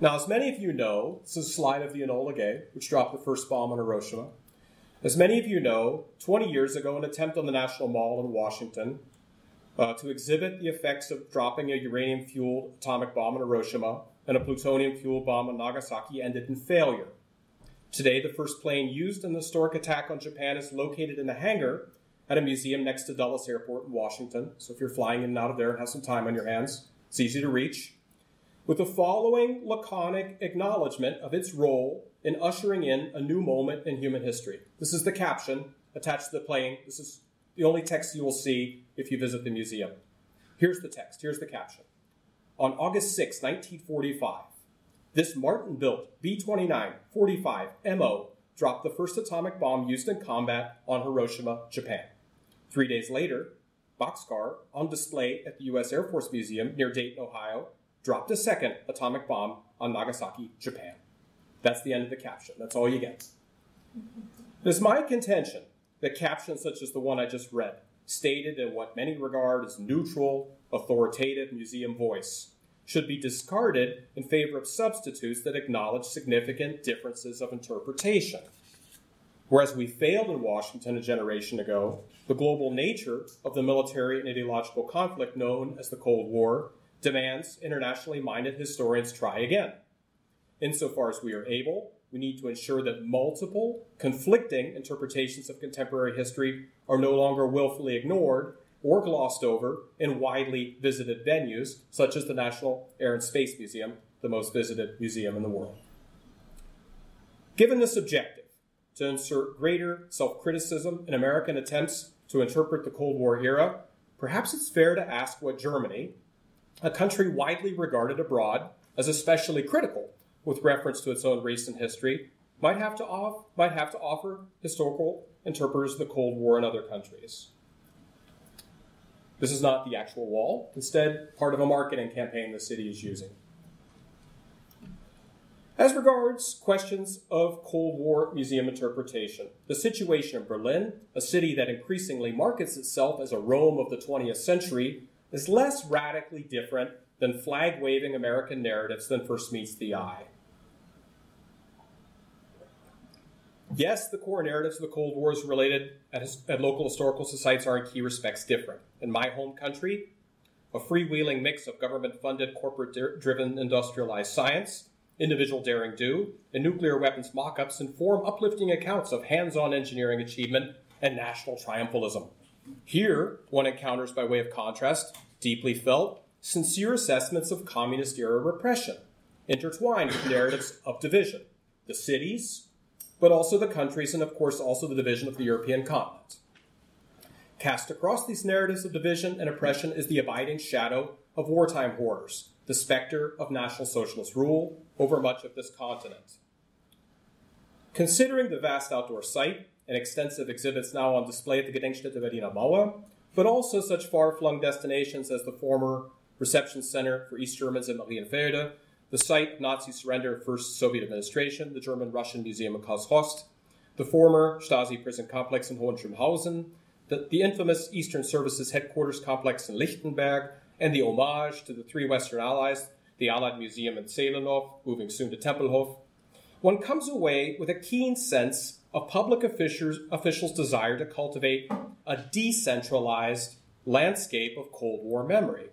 Now, as many of you know, this is a slide of the Enola Gay, which dropped the first bomb on Hiroshima. As many of you know, 20 years ago, an attempt on the National Mall in Washington uh, to exhibit the effects of dropping a uranium fueled atomic bomb on Hiroshima and a plutonium fueled bomb on Nagasaki ended in failure. Today, the first plane used in the historic attack on Japan is located in a hangar at a museum next to Dulles Airport in Washington. So if you're flying in and out of there and have some time on your hands, it's easy to reach with the following laconic acknowledgement of its role in ushering in a new moment in human history. This is the caption attached to the plane. This is the only text you will see if you visit the museum. Here's the text, here's the caption. On August 6, 1945, this Martin built B 29 45 MO dropped the first atomic bomb used in combat on Hiroshima, Japan. Three days later, Bockscar, on display at the U.S. Air Force Museum near Dayton, Ohio, dropped a second atomic bomb on Nagasaki, Japan. That's the end of the caption. That's all you get. It is my contention that captions such as the one I just read, stated in what many regard as neutral, authoritative museum voice, should be discarded in favor of substitutes that acknowledge significant differences of interpretation. Whereas we failed in Washington a generation ago, the global nature of the military and ideological conflict known as the Cold War demands internationally minded historians try again. Insofar as we are able, we need to ensure that multiple, conflicting interpretations of contemporary history are no longer willfully ignored or glossed over in widely visited venues, such as the National Air and Space Museum, the most visited museum in the world. Given this objective, to insert greater self criticism in American attempts to interpret the Cold War era, perhaps it's fair to ask what Germany, a country widely regarded abroad as especially critical with reference to its own recent history, might have to, off, might have to offer historical interpreters of the Cold War in other countries. This is not the actual wall, instead, part of a marketing campaign the city is using. As regards questions of Cold War museum interpretation, the situation in Berlin, a city that increasingly markets itself as a Rome of the 20th century, is less radically different than flag waving American narratives than first meets the eye. Yes, the core narratives of the Cold War is related at, at local historical societies are in key respects different. In my home country, a freewheeling mix of government funded, corporate driven industrialized science, individual daring do, and nuclear weapons mock ups inform uplifting accounts of hands on engineering achievement and national triumphalism. Here, one encounters, by way of contrast, deeply felt, sincere assessments of communist era repression, intertwined with narratives of division. The cities, but also the countries, and of course also the division of the European continent. Cast across these narratives of division and oppression is the abiding shadow of wartime horrors, the specter of National Socialist rule over much of this continent. Considering the vast outdoor site and extensive exhibits now on display at the Gedenkstätte Berliner Mauer, but also such far flung destinations as the former Reception Center for East Germans in Marienfelde the site Nazi surrender first Soviet administration, the German Russian Museum in Karlshorst, the former Stasi prison complex in Hohenschönhausen, the, the infamous Eastern Services headquarters complex in Lichtenberg, and the homage to the three Western allies, the Allied Museum in Zehlendorf, moving soon to Tempelhof, one comes away with a keen sense of public officials, officials' desire to cultivate a decentralized landscape of Cold War memory.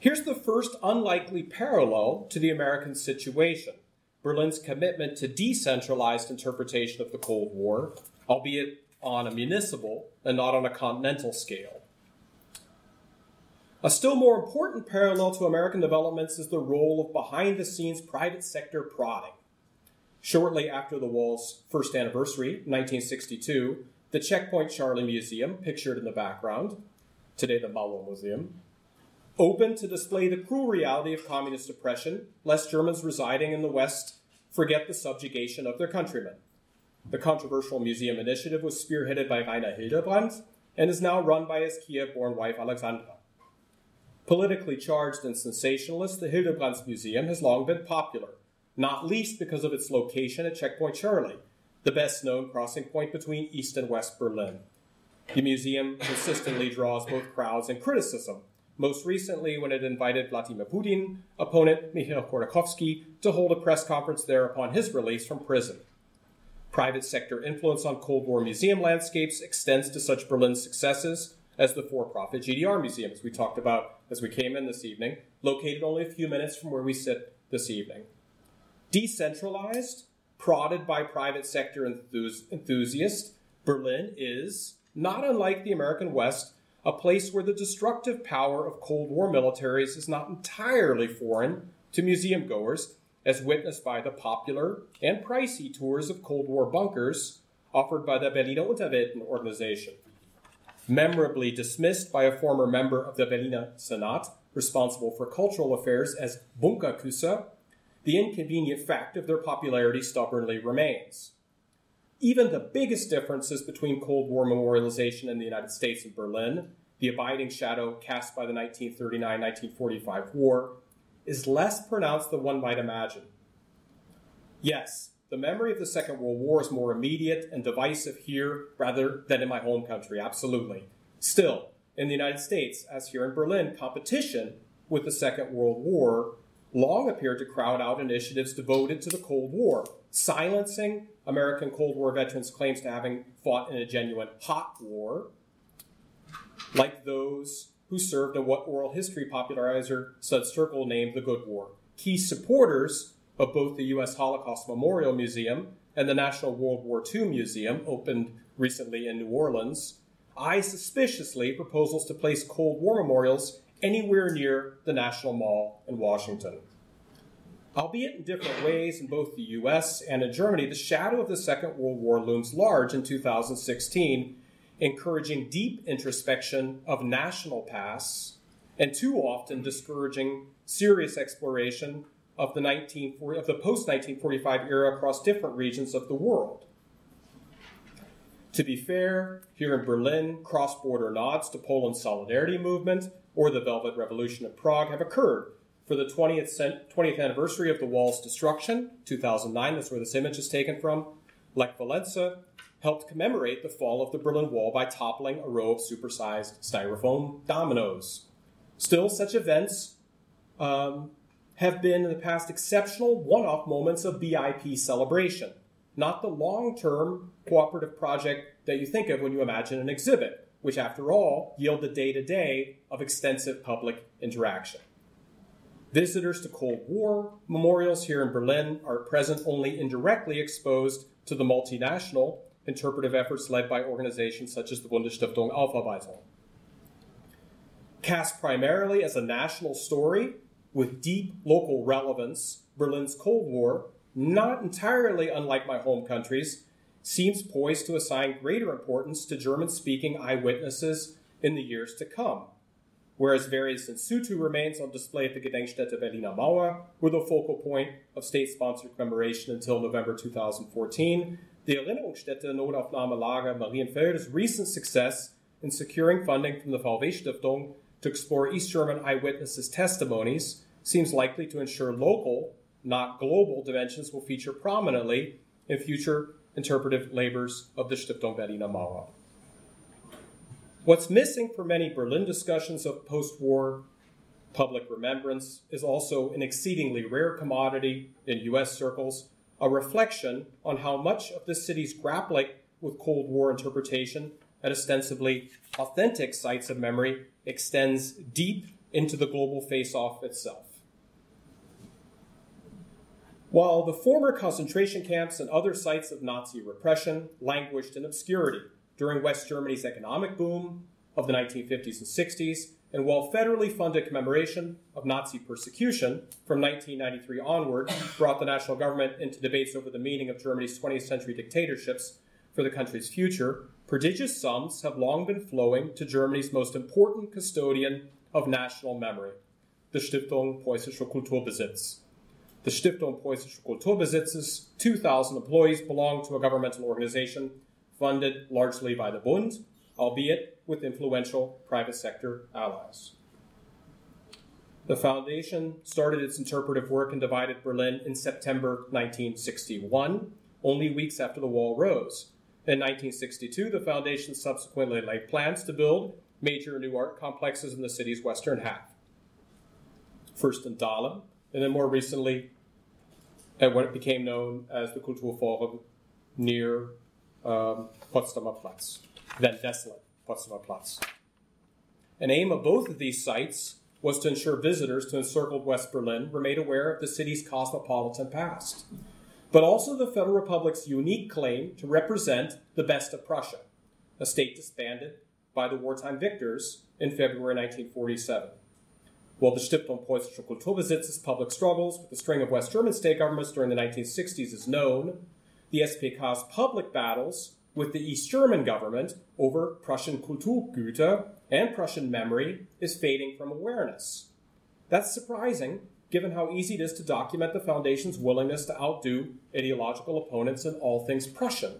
Here's the first unlikely parallel to the American situation Berlin's commitment to decentralized interpretation of the Cold War, albeit on a municipal and not on a continental scale. A still more important parallel to American developments is the role of behind the scenes private sector prodding. Shortly after the wall's first anniversary, 1962, the Checkpoint Charlie Museum, pictured in the background, today the Mauer Museum, open to display the cruel reality of communist oppression, lest Germans residing in the West forget the subjugation of their countrymen. The controversial museum initiative was spearheaded by Rainer Hildebrandt and is now run by his Kiev born wife Alexandra. Politically charged and sensationalist, the Hildebrandt Museum has long been popular, not least because of its location at Checkpoint Charlie, the best known crossing point between East and West Berlin. The museum consistently draws both crowds and criticism, most recently when it invited Vladimir Putin, opponent Mikhail Khodorkovsky, to hold a press conference there upon his release from prison. Private sector influence on Cold War museum landscapes extends to such Berlin successes as the for profit GDR museums we talked about as we came in this evening, located only a few minutes from where we sit this evening. Decentralized, prodded by private sector enthusiasts, Berlin is, not unlike the American West, a place where the destructive power of Cold War militaries is not entirely foreign to museum goers, as witnessed by the popular and pricey tours of Cold War bunkers offered by the Berliner Unterwelten organization. Memorably dismissed by a former member of the Berliner Senat responsible for cultural affairs as Bunkerküsse, the inconvenient fact of their popularity stubbornly remains. Even the biggest differences between Cold War memorialization in the United States and Berlin, the abiding shadow cast by the 1939 1945 war, is less pronounced than one might imagine. Yes, the memory of the Second World War is more immediate and divisive here rather than in my home country, absolutely. Still, in the United States, as here in Berlin, competition with the Second World War long appeared to crowd out initiatives devoted to the Cold War, silencing American Cold War veterans' claims to having fought in a genuine hot war, like those who served in what oral history popularizer Studs Terkel named the Good War. Key supporters of both the U.S. Holocaust Memorial Museum and the National World War II Museum, opened recently in New Orleans, eye suspiciously proposals to place Cold War memorials anywhere near the National Mall in Washington. Albeit in different ways in both the US and in Germany, the shadow of the Second World War looms large in 2016, encouraging deep introspection of national pasts and too often discouraging serious exploration of the, 1940, of the post 1945 era across different regions of the world. To be fair, here in Berlin, cross border nods to Poland's solidarity movement or the Velvet Revolution of Prague have occurred. For the 20th, cent- 20th anniversary of the wall's destruction, 2009, that's where this image is taken from, Lech Walesa helped commemorate the fall of the Berlin Wall by toppling a row of supersized styrofoam dominoes. Still, such events um, have been in the past exceptional one off moments of BIP celebration, not the long term cooperative project that you think of when you imagine an exhibit, which, after all, yield the day to day of extensive public interaction. Visitors to Cold War memorials here in Berlin are present only indirectly exposed to the multinational interpretive efforts led by organizations such as the Bundesstiftung Aufarbeitung. Cast primarily as a national story with deep local relevance, Berlin's Cold War, not entirely unlike my home countries, seems poised to assign greater importance to German speaking eyewitnesses in the years to come. Whereas various in situ remains on display at the Gedenkstätte Berliner Mauer were the focal point of state sponsored commemoration until November 2014, the Erinnerungsstätte Notaufnahmelager Marienfelde's recent success in securing funding from the VW Stiftung to explore East German eyewitnesses' testimonies seems likely to ensure local, not global, dimensions will feature prominently in future interpretive labors of the Stiftung Berliner Mauer. What's missing for many Berlin discussions of post war public remembrance is also an exceedingly rare commodity in US circles a reflection on how much of the city's grappling with Cold War interpretation at ostensibly authentic sites of memory extends deep into the global face off itself. While the former concentration camps and other sites of Nazi repression languished in obscurity during West Germany's economic boom of the 1950s and 60s, and while federally funded commemoration of Nazi persecution from 1993 onward brought the national government into debates over the meaning of Germany's 20th century dictatorships for the country's future, prodigious sums have long been flowing to Germany's most important custodian of national memory, the Stiftung Preußischer Kulturbesitz. The Stiftung Preußischer Kulturbesitz's 2,000 employees belong to a governmental organization funded largely by the Bund, albeit with influential private sector allies. The foundation started its interpretive work in divided Berlin in September 1961, only weeks after the wall rose. In 1962, the foundation subsequently laid plans to build major new art complexes in the city's western half. First in Dahlem, and then more recently at what became known as the Kulturforum near um, Potsdamer Platz, then desolate Potsdamer Platz. An aim of both of these sites was to ensure visitors to encircled West Berlin were made aware of the city's cosmopolitan past, but also the Federal Republic's unique claim to represent the best of Prussia, a state disbanded by the wartime victors in February 1947. While the Stiftung Preußischer Kulturbesitz's public struggles with the string of West German state governments during the 1960s is known, the SPK's public battles with the East German government over Prussian Kulturgüter and Prussian memory is fading from awareness. That's surprising, given how easy it is to document the Foundation's willingness to outdo ideological opponents in all things Prussian.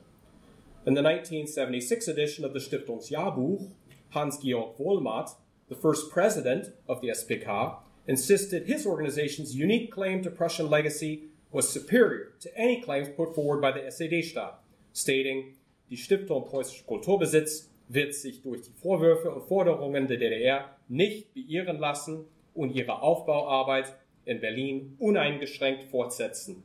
In the 1976 edition of the Stiftungsjahrbuch, Hans-Georg Wormit, the first president of the SPK, insisted his organization's unique claim to Prussian legacy was superior to any claims put forward by the SED-Staat, stating, Die Stiftung Preußischer Kulturbesitz wird sich durch die Vorwürfe und Forderungen der DDR nicht beirren lassen und ihre Aufbauarbeit in Berlin uneingeschränkt fortsetzen.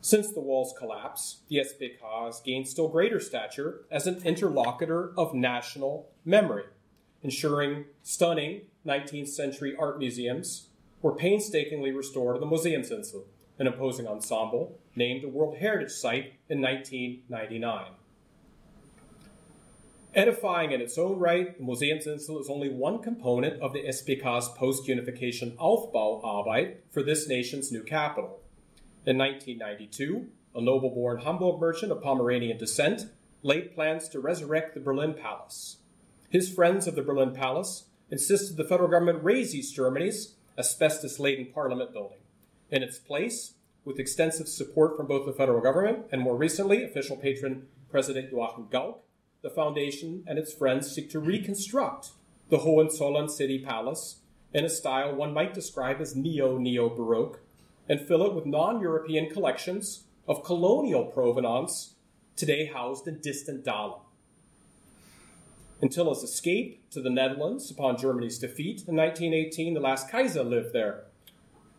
Since the wall's collapse, the SPK has gained still greater stature as an interlocutor of national memory, ensuring stunning 19th century art museums were painstakingly restored in the Museumsinsel, an imposing ensemble named a World Heritage Site in 1999. Edifying in its own right, the Museumsinsel is only one component of the SPK's post unification Aufbauarbeit for this nation's new capital. In 1992, a noble born Hamburg merchant of Pomeranian descent laid plans to resurrect the Berlin Palace. His friends of the Berlin Palace insisted the federal government raze East Germany's asbestos laden parliament building. In its place, with extensive support from both the federal government and more recently official patron President Joachim Gauck, the foundation and its friends seek to reconstruct the Hohenzollern city palace in a style one might describe as neo neo Baroque and fill it with non European collections of colonial provenance today housed in distant Dahlem. Until his escape to the Netherlands upon Germany's defeat in 1918, the last Kaiser lived there.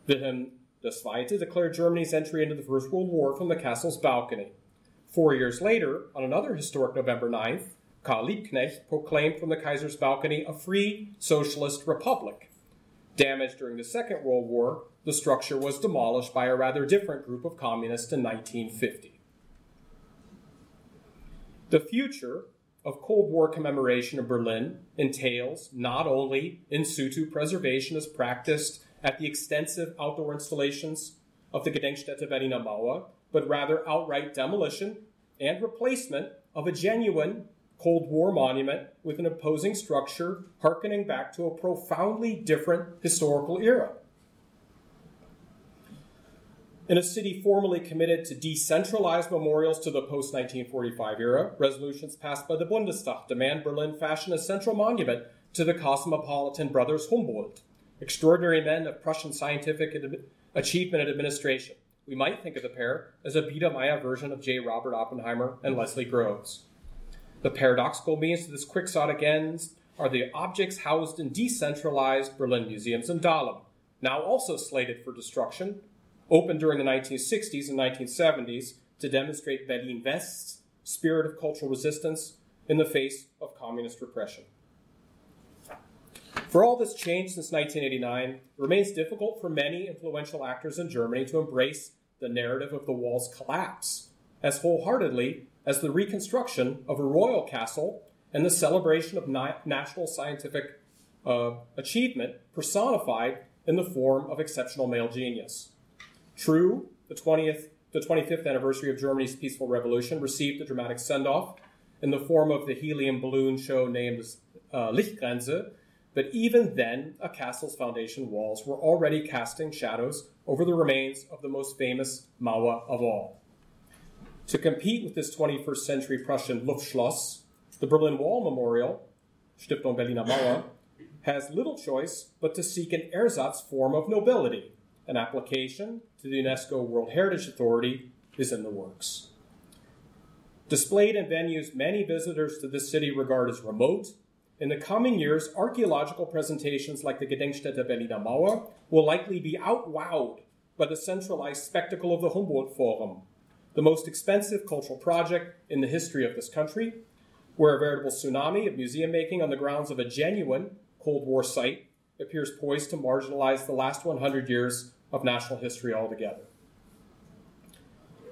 Wilhelm II declared Germany's entry into the First World War from the castle's balcony. Four years later, on another historic November 9th, Karl Liebknecht proclaimed from the Kaiser's balcony a free socialist republic. Damaged during the Second World War, the structure was demolished by a rather different group of communists in 1950. The future of Cold War commemoration in Berlin entails not only in situ preservation as practiced at the extensive outdoor installations of the Gedenkstätte Berliner Mauer, but rather outright demolition and replacement of a genuine Cold War monument with an opposing structure harkening back to a profoundly different historical era. In a city formally committed to decentralized memorials to the post 1945 era, resolutions passed by the Bundestag demand Berlin fashion a central monument to the cosmopolitan brothers Humboldt, extraordinary men of Prussian scientific achievement and administration. We might think of the pair as a Biedermeier version of J. Robert Oppenheimer and Leslie Groves. The paradoxical means to this quixotic ends are the objects housed in decentralized Berlin museums in Dahlem, now also slated for destruction, opened during the 1960s and 1970s to demonstrate Berlin West's spirit of cultural resistance in the face of communist repression. For all this change since 1989, it remains difficult for many influential actors in Germany to embrace the narrative of the wall's collapse as wholeheartedly as the reconstruction of a royal castle and the celebration of na- national scientific uh, achievement personified in the form of exceptional male genius. True, the 20th, the 25th anniversary of Germany's peaceful revolution received a dramatic send-off in the form of the helium balloon show named uh, Lichtgrenze, but even then, a castle's foundation walls were already casting shadows over the remains of the most famous Mauer of all. To compete with this 21st century Prussian Luftschloss, the Berlin Wall Memorial, Stiftung Berliner Mauer, has little choice but to seek an ersatz form of nobility. An application to the UNESCO World Heritage Authority is in the works. Displayed in venues many visitors to this city regard as remote, in the coming years, archaeological presentations like the Gedenkstätte Berliner Mauer will likely be outwowed by the centralized spectacle of the Humboldt Forum, the most expensive cultural project in the history of this country, where a veritable tsunami of museum making on the grounds of a genuine Cold War site appears poised to marginalize the last 100 years of national history altogether.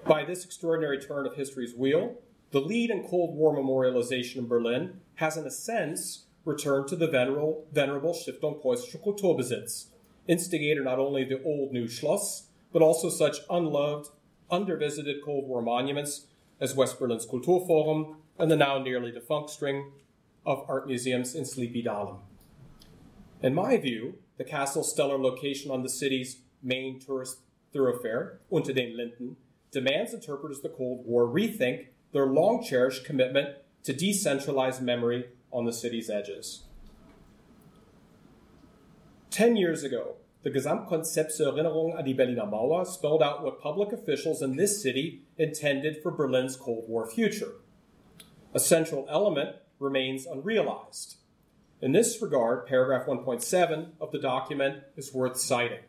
By this extraordinary turn of history's wheel, the lead in Cold War memorialization in Berlin has, in a sense, returned to the venerable, venerable Stiftung Preußischer Kulturbesitz, instigator not only the old new Schloss, but also such unloved, undervisited Cold War monuments as West Berlin's Kulturforum and the now nearly defunct string of art museums in Sleepy Dahlem. In my view, the castle's stellar location on the city's main tourist thoroughfare, Unter den Linden, demands interpreters of the Cold War rethink their long cherished commitment to decentralize memory on the city's edges. Ten years ago, the Gesamtkonzept zur Erinnerung an die Berliner Mauer spelled out what public officials in this city intended for Berlin's Cold War future. A central element remains unrealized. In this regard, paragraph 1.7 of the document is worth citing.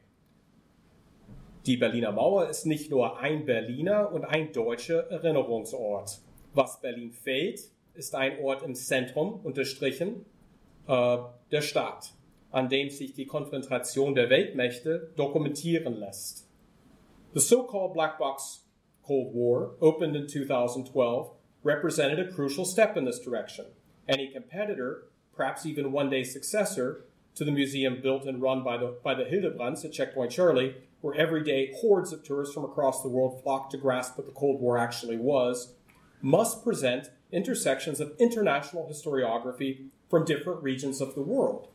Die Berliner Mauer ist nicht nur ein Berliner und ein deutscher Erinnerungsort. Was Berlin fehlt, ist ein Ort im Zentrum, unterstrichen, äh, der Stadt, an dem sich die Konfrontation der Weltmächte dokumentieren lässt. The so-called black box Cold War, opened in 2012, represented a crucial step in this direction. Any competitor, perhaps even one day successor, to the museum built and run by the, by the Hildebrandts at Checkpoint Charlie, where every day hordes of tourists from across the world flock to grasp what the Cold War actually was, must present intersections of international historiography from different regions of the world.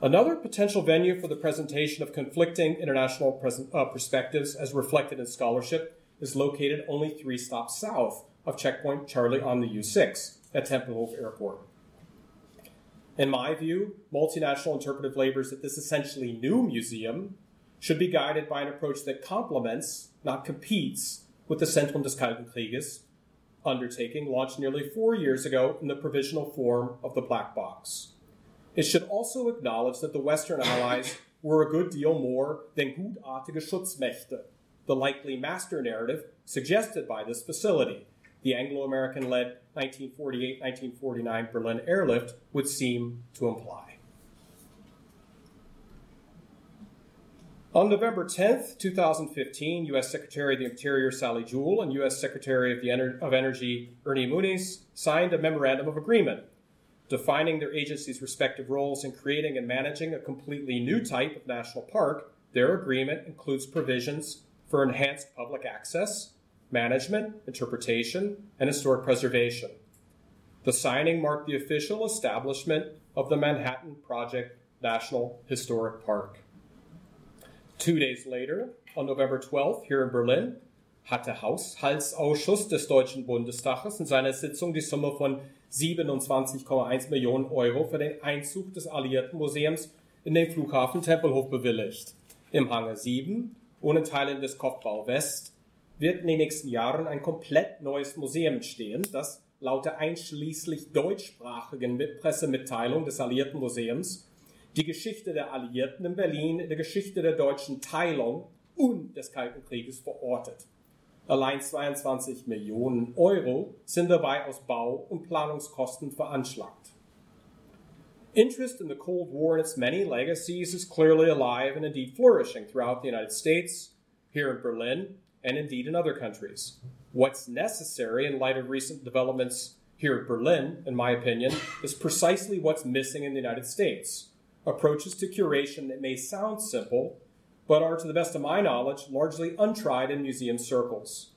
Another potential venue for the presentation of conflicting international present, uh, perspectives as reflected in scholarship is located only three stops south of Checkpoint Charlie on the U 6 at Tempelhof Airport. In my view, multinational interpretive labors at this essentially new museum should be guided by an approach that complements, not competes, with the Zentrum des Kalten Krieges undertaking launched nearly four years ago in the provisional form of the black box. It should also acknowledge that the Western Allies were a good deal more than gutartige Schutzmächte, the likely master narrative suggested by this facility, the Anglo American led 1948 1949 Berlin airlift would seem to imply. On November 10th, 2015, U.S. Secretary of the Interior Sally Jewell and U.S. Secretary of, Ener- of Energy Ernie Moniz signed a memorandum of agreement defining their agencies' respective roles in creating and managing a completely new type of national park. Their agreement includes provisions for enhanced public access, management, interpretation, and historic preservation. The signing marked the official establishment of the Manhattan Project National Historic Park. Two days later, on November 12th, here in Berlin, hat der Haushaltsausschuss des Deutschen Bundestages in seiner Sitzung die Summe von 27,1 Millionen Euro für den Einzug des Alliierten Museums in den Flughafen Tempelhof bewilligt. Im Hangar 7 und in Teilen des Kopfbau West wird in den nächsten Jahren ein komplett neues Museum entstehen, das laut der einschließlich deutschsprachigen Pressemitteilung des Alliierten Museums die Geschichte der Alliierten in Berlin in der Geschichte der deutschen Teilung und des Kalten Krieges verortet. Allein 22 Millionen Euro sind dabei aus Bau- und Planungskosten veranschlagt. Interest in the Cold War and its many legacies is clearly alive and indeed flourishing throughout the United States, here in Berlin, and indeed in other countries. What's necessary in light of recent developments here at Berlin, in my opinion, is precisely what's missing in the United States approaches to curation that may sound simple, but are, to the best of my knowledge, largely untried in museum circles.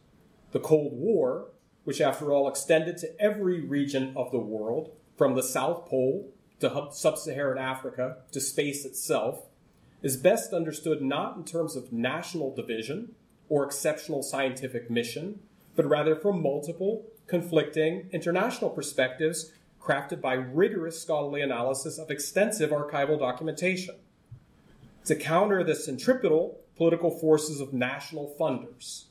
The Cold War, which after all extended to every region of the world, from the South Pole to sub Saharan Africa to space itself, is best understood not in terms of national division or exceptional scientific mission, but rather from multiple, conflicting international perspectives crafted by rigorous scholarly analysis of extensive archival documentation. To counter the centripetal political forces of national funders,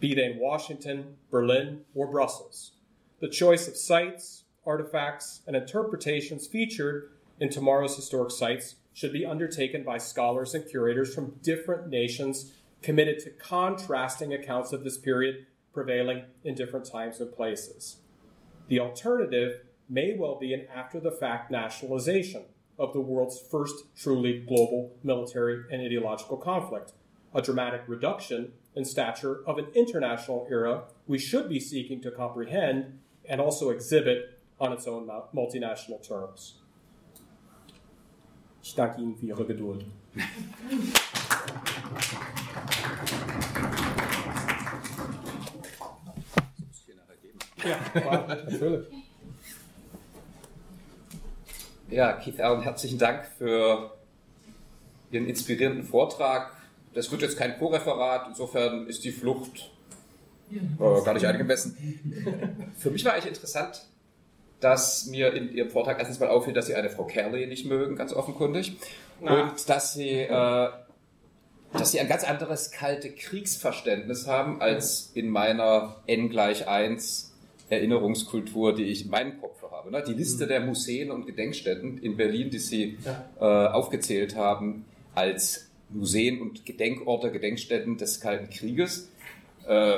be they in Washington, Berlin, or Brussels, the choice of sites, artifacts, and interpretations featured in tomorrow's historic sites should be undertaken by scholars and curators from different nations committed to contrasting accounts of this period prevailing in different times and places. The alternative may well be an after the fact nationalization of the world's first truly global military and ideological conflict, a dramatic reduction in stature of an international era we should be seeking to comprehend and also exhibit on its own multinational terms. Ich danke Ihnen für Ihre Geduld. Ja, natürlich. Ja, Keith Allen, herzlichen Dank für Ihren inspirierenden Vortrag. Das wird jetzt kein Co-Referat, insofern ist die Flucht äh, gar nicht angemessen. Für mich war eigentlich interessant, dass mir in Ihrem Vortrag erstens mal auffiel, dass Sie eine Frau Kerley nicht mögen, ganz offenkundig. Na. Und dass Sie, äh, dass Sie ein ganz anderes kalte Kriegsverständnis haben als in meiner N gleich 1 Erinnerungskultur, die ich in meinem Kopf habe. Ne? Die Liste mhm. der Museen und Gedenkstätten in Berlin, die Sie äh, aufgezählt haben, als Museen und Gedenkorte, Gedenkstätten des Kalten Krieges, äh,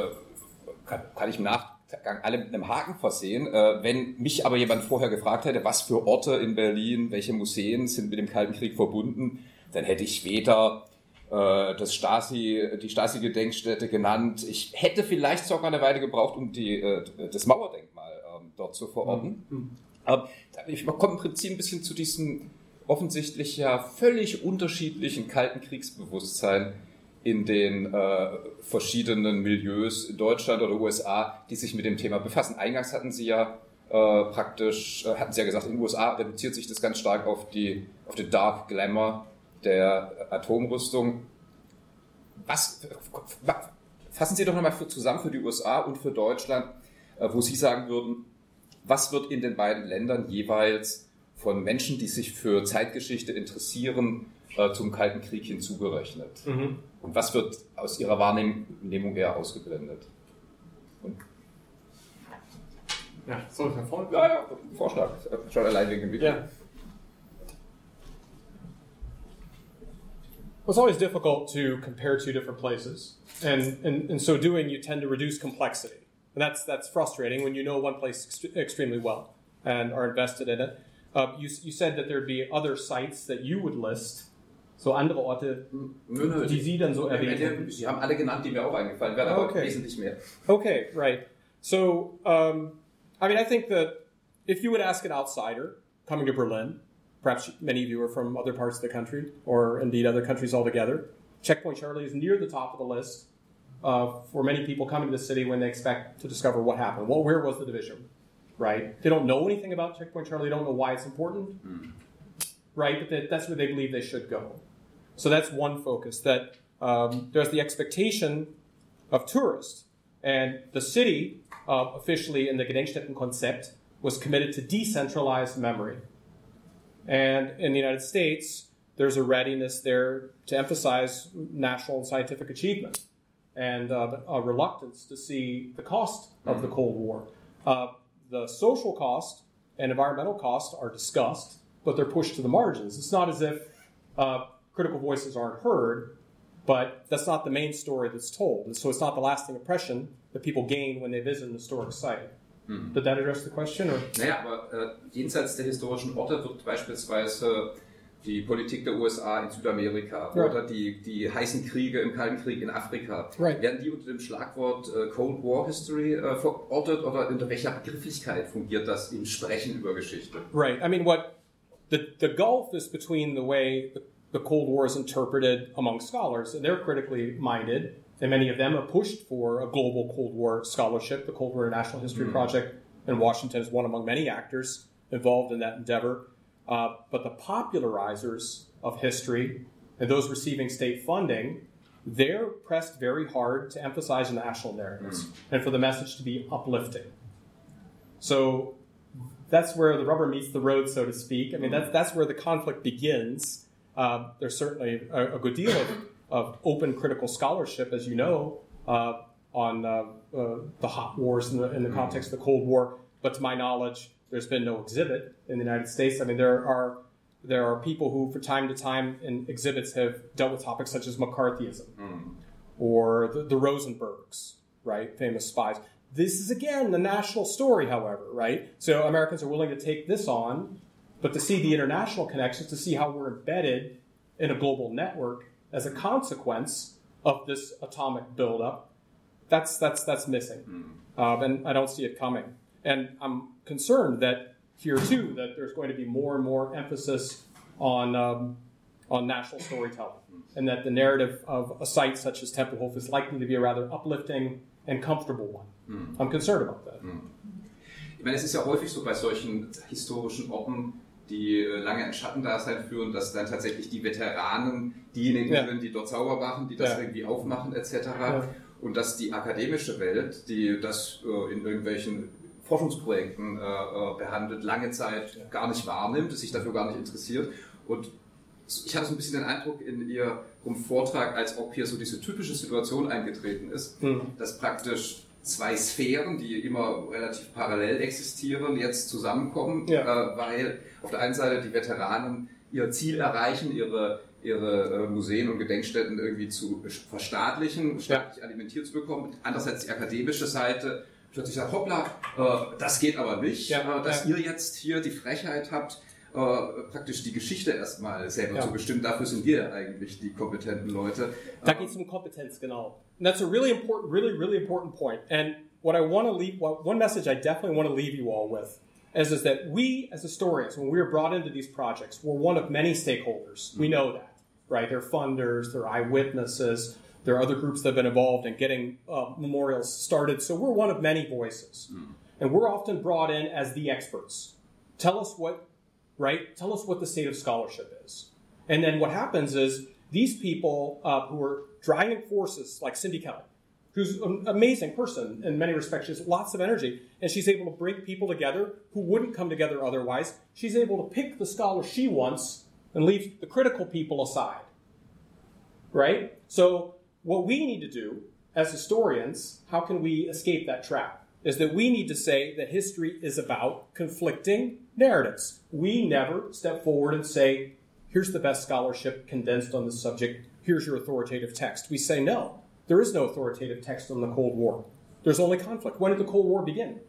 kann, kann, ich im Nachgang alle mit einem Haken versehen. Äh, wenn mich aber jemand vorher gefragt hätte, was für Orte in Berlin, welche Museen sind mit dem Kalten Krieg verbunden, dann hätte ich weder das Stasi, die Stasi-Gedenkstätte genannt. Ich hätte vielleicht sogar eine Weile gebraucht, um die, äh, das Mauerdenkmal ähm, dort zu verorten. Mhm. Aber ich komme im Prinzip ein bisschen zu diesem offensichtlich ja völlig unterschiedlichen kalten Kriegsbewusstsein in den äh, verschiedenen Milieus in Deutschland oder USA, die sich mit dem Thema befassen. Eingangs hatten Sie ja äh, praktisch, äh, hatten Sie ja gesagt, in den USA reduziert sich das ganz stark auf die, auf den Dark Glamour der Atomrüstung. Was, fassen Sie doch nochmal zusammen für die USA und für Deutschland. äh, wo Sie sagen würden, was wird in den beiden Ländern jeweils von Menschen, die sich für Zeitgeschichte interessieren, äh, zum Kalten Krieg hinzugerechnet? Mhm. Und was wird aus Ihrer Wahrnehmung eher ausgeblendet? Und Ja, soll ich nach vorne? ja, ja, Vorschlag, schon allein wegen dem Video. Yeah. It's always difficult to compare two different places, and in, in so doing, you tend to reduce complexity, and that's that's frustrating when you know one place ext- extremely well and are invested in it. Uh, you, you said that there'd be other sites that you would list, so andere Orte, Nö, nö, die Sie dann so Äh, erwähnen. Sie haben alle genannt, die mir auch eingefallen wären, aber Okay. wesentlich mehr. Okay, right. So, um, I mean, I think that if you would ask an outsider coming to Berlin, perhaps many of you are from other parts of the country, or indeed other countries altogether, Checkpoint Charlie is near the top of the list uh, for many people coming to the city when they expect to discover what happened. Well, where was the division? Right? They don't know anything about Checkpoint Charlie. They don't know why it's important. Right? But that, that's where they believe they should go. So that's one focus. That um, there's the expectation of tourists, and the city uh, officially in the Gedenkstätten-Konzept was committed to decentralized memory. And in the United States, there's a readiness there to emphasize national and scientific achievement and uh, a reluctance to see the cost of the Cold War. Uh, the social cost and environmental cost are discussed, but they're pushed to the margins. It's not as if uh, critical voices aren't heard, but that's not the main story that's told. And so it's not the lasting impression that people gain when they visit an historic site. Did that address the question? Or? Naja, aber äh, jenseits der historischen Orte wird beispielsweise die Politik der USA in Südamerika Ja. oder die, die heißen Kriege im Kalten Krieg in Afrika, Right. werden die unter dem Schlagwort äh, Cold War History äh, verortet oder unter welcher Begrifflichkeit fungiert das im Sprechen über Geschichte? Right. I mean, what the the gulf is between the way the, the Cold War is interpreted among scholars, and they're critically minded, and many of them are pushed for a global Cold War scholarship. The Cold War International History Project in Washington is one among many actors involved in that endeavor. Uh, but the popularizers of history and those receiving state funding, they're pressed very hard to emphasize national narratives and for the message to be uplifting. So that's where the rubber meets the road, so to speak. I mean, that's that's where the conflict begins. Uh, there's certainly a, a good deal of, of open critical scholarship, as you know, uh, on uh, uh, the hot wars in the, in the context of the Cold War. But to my knowledge, there's been no exhibit in the United States. I mean, there are there are people who, for time to time, in exhibits have dealt with topics such as McCarthyism or the, the Rosenbergs, right? Famous spies. This is again the national story, however, right? So Americans are willing to take this on, but to see the international connections, to see how we're embedded in a global network as a consequence of this atomic buildup, that's that's that's missing, um, and I don't see it coming. And I'm concerned that here too that there's going to be more and more emphasis on um, on national storytelling, and that the narrative of a site such as Tempelhof is likely to be a rather uplifting and comfortable one. I'm concerned about that. Ich meine, es ist ja häufig so bei solchen historischen Orten, die äh, lange ein Schattendasein führen, dass dann tatsächlich die Veteranen diejenigen Ja. sind, die dort sauber machen, die das Ja. irgendwie aufmachen etc. Ja. Und dass die akademische Welt, die das äh, in irgendwelchen Forschungsprojekten äh, behandelt, lange Zeit gar nicht wahrnimmt, sich dafür gar nicht interessiert. Und ich hatte so ein bisschen den Eindruck in Ihrem Vortrag, als ob hier so diese typische Situation eingetreten ist, Hm. dass praktisch zwei Sphären, die immer relativ parallel existieren, jetzt zusammenkommen, Ja. äh, weil auf der einen Seite die Veteranen ihr Ziel erreichen, ihre, ihre äh, Museen und Gedenkstätten irgendwie zu verstaatlichen, staatlich alimentiert zu bekommen. Andererseits die akademische Seite plötzlich sagt, hoppla, äh, das geht aber nicht, Ja, äh, dass ja. ihr jetzt hier die Frechheit habt, äh, praktisch die Geschichte erstmal selber Ja. zu bestimmen. Dafür sind wir eigentlich die kompetenten Leute. Da Ähm, geht es um Kompetenz, genau. And that's a really important, really, really important point. And what I want to leave, well, one message I definitely want to leave you all with is, is that we, as historians, when we are brought into these projects, we're one of many stakeholders. We know that, right? They're funders, they're eyewitnesses, there are other groups that have been involved in getting uh, memorials started. So we're one of many voices. And we're often brought in as the experts. Tell us what, right? Tell us what the state of scholarship is. And then what happens is these people uh, who are driving forces, like Cindy Kelly, who's an amazing person in many respects. She has lots of energy, and she's able to bring people together who wouldn't come together otherwise. She's able to pick the scholars she wants and leave the critical people aside. Right? So, what we need to do as historians, how can we escape that trap? Is that we need to say that history is about conflicting narratives. We never step forward and say, here's the best scholarship condensed on this subject, here's your authoritative text. We say, no, there is no authoritative text on the Cold War. There's only conflict. When did the Cold War begin?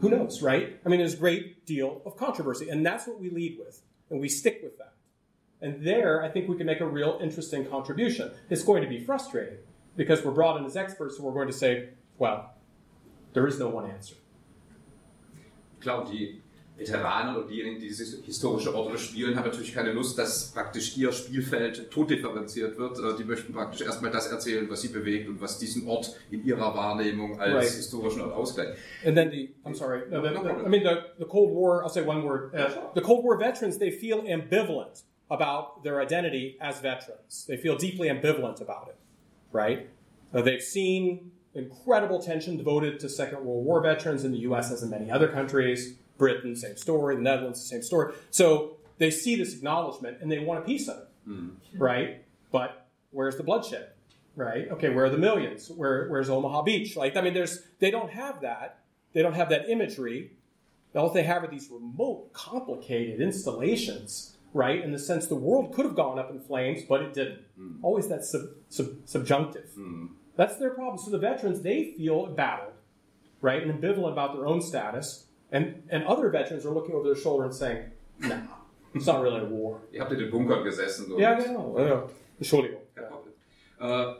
Who knows, right? I mean, there's a great deal of controversy, and that's what we lead with, and we stick with that. And there, I think we can make a real interesting contribution. It's going to be frustrating because we're brought in as experts, so we're going to say, well, there is no one answer. Ich glaube, die Veteranen oder diejenigen, die diese historische Orte spielen, haben natürlich keine Lust, dass praktisch ihr Spielfeld totdifferenziert wird. Die möchten praktisch erstmal das erzählen, was sie bewegt und was diesen Ort in ihrer Wahrnehmung als Right. historischen Ort ausgleicht. And then the, I'm sorry, no, the, the-. I mean, the, the Cold War, I'll say one word. Uh, the Cold War veterans, they feel ambivalent about their identity as veterans. They feel deeply ambivalent about it, right? Uh, they've seen incredible attention devoted to Second World War veterans in the US as in many other countries. Britain, same story. The Netherlands, same story. So they see this acknowledgement and they want a piece of it, hmm. right? But where's the bloodshed? Right? Okay, where are the millions? Where, where's Omaha Beach? Like, I mean, there's they don't have that. They don't have that imagery. All they have are these remote, complicated installations, right? In the sense the world could have gone up in flames, but it didn't. Hmm. Always that sub, sub, subjunctive. Hmm. That's their problem. So the veterans, they feel embattled, right, and ambivalent about their own status. And, and other veterans are looking over their shoulder and saying, nah, it's not really a war. Ihr habt in den Bunkern gesessen. Ja, genau. Ja. Entschuldigung. Kein Problem. Äh,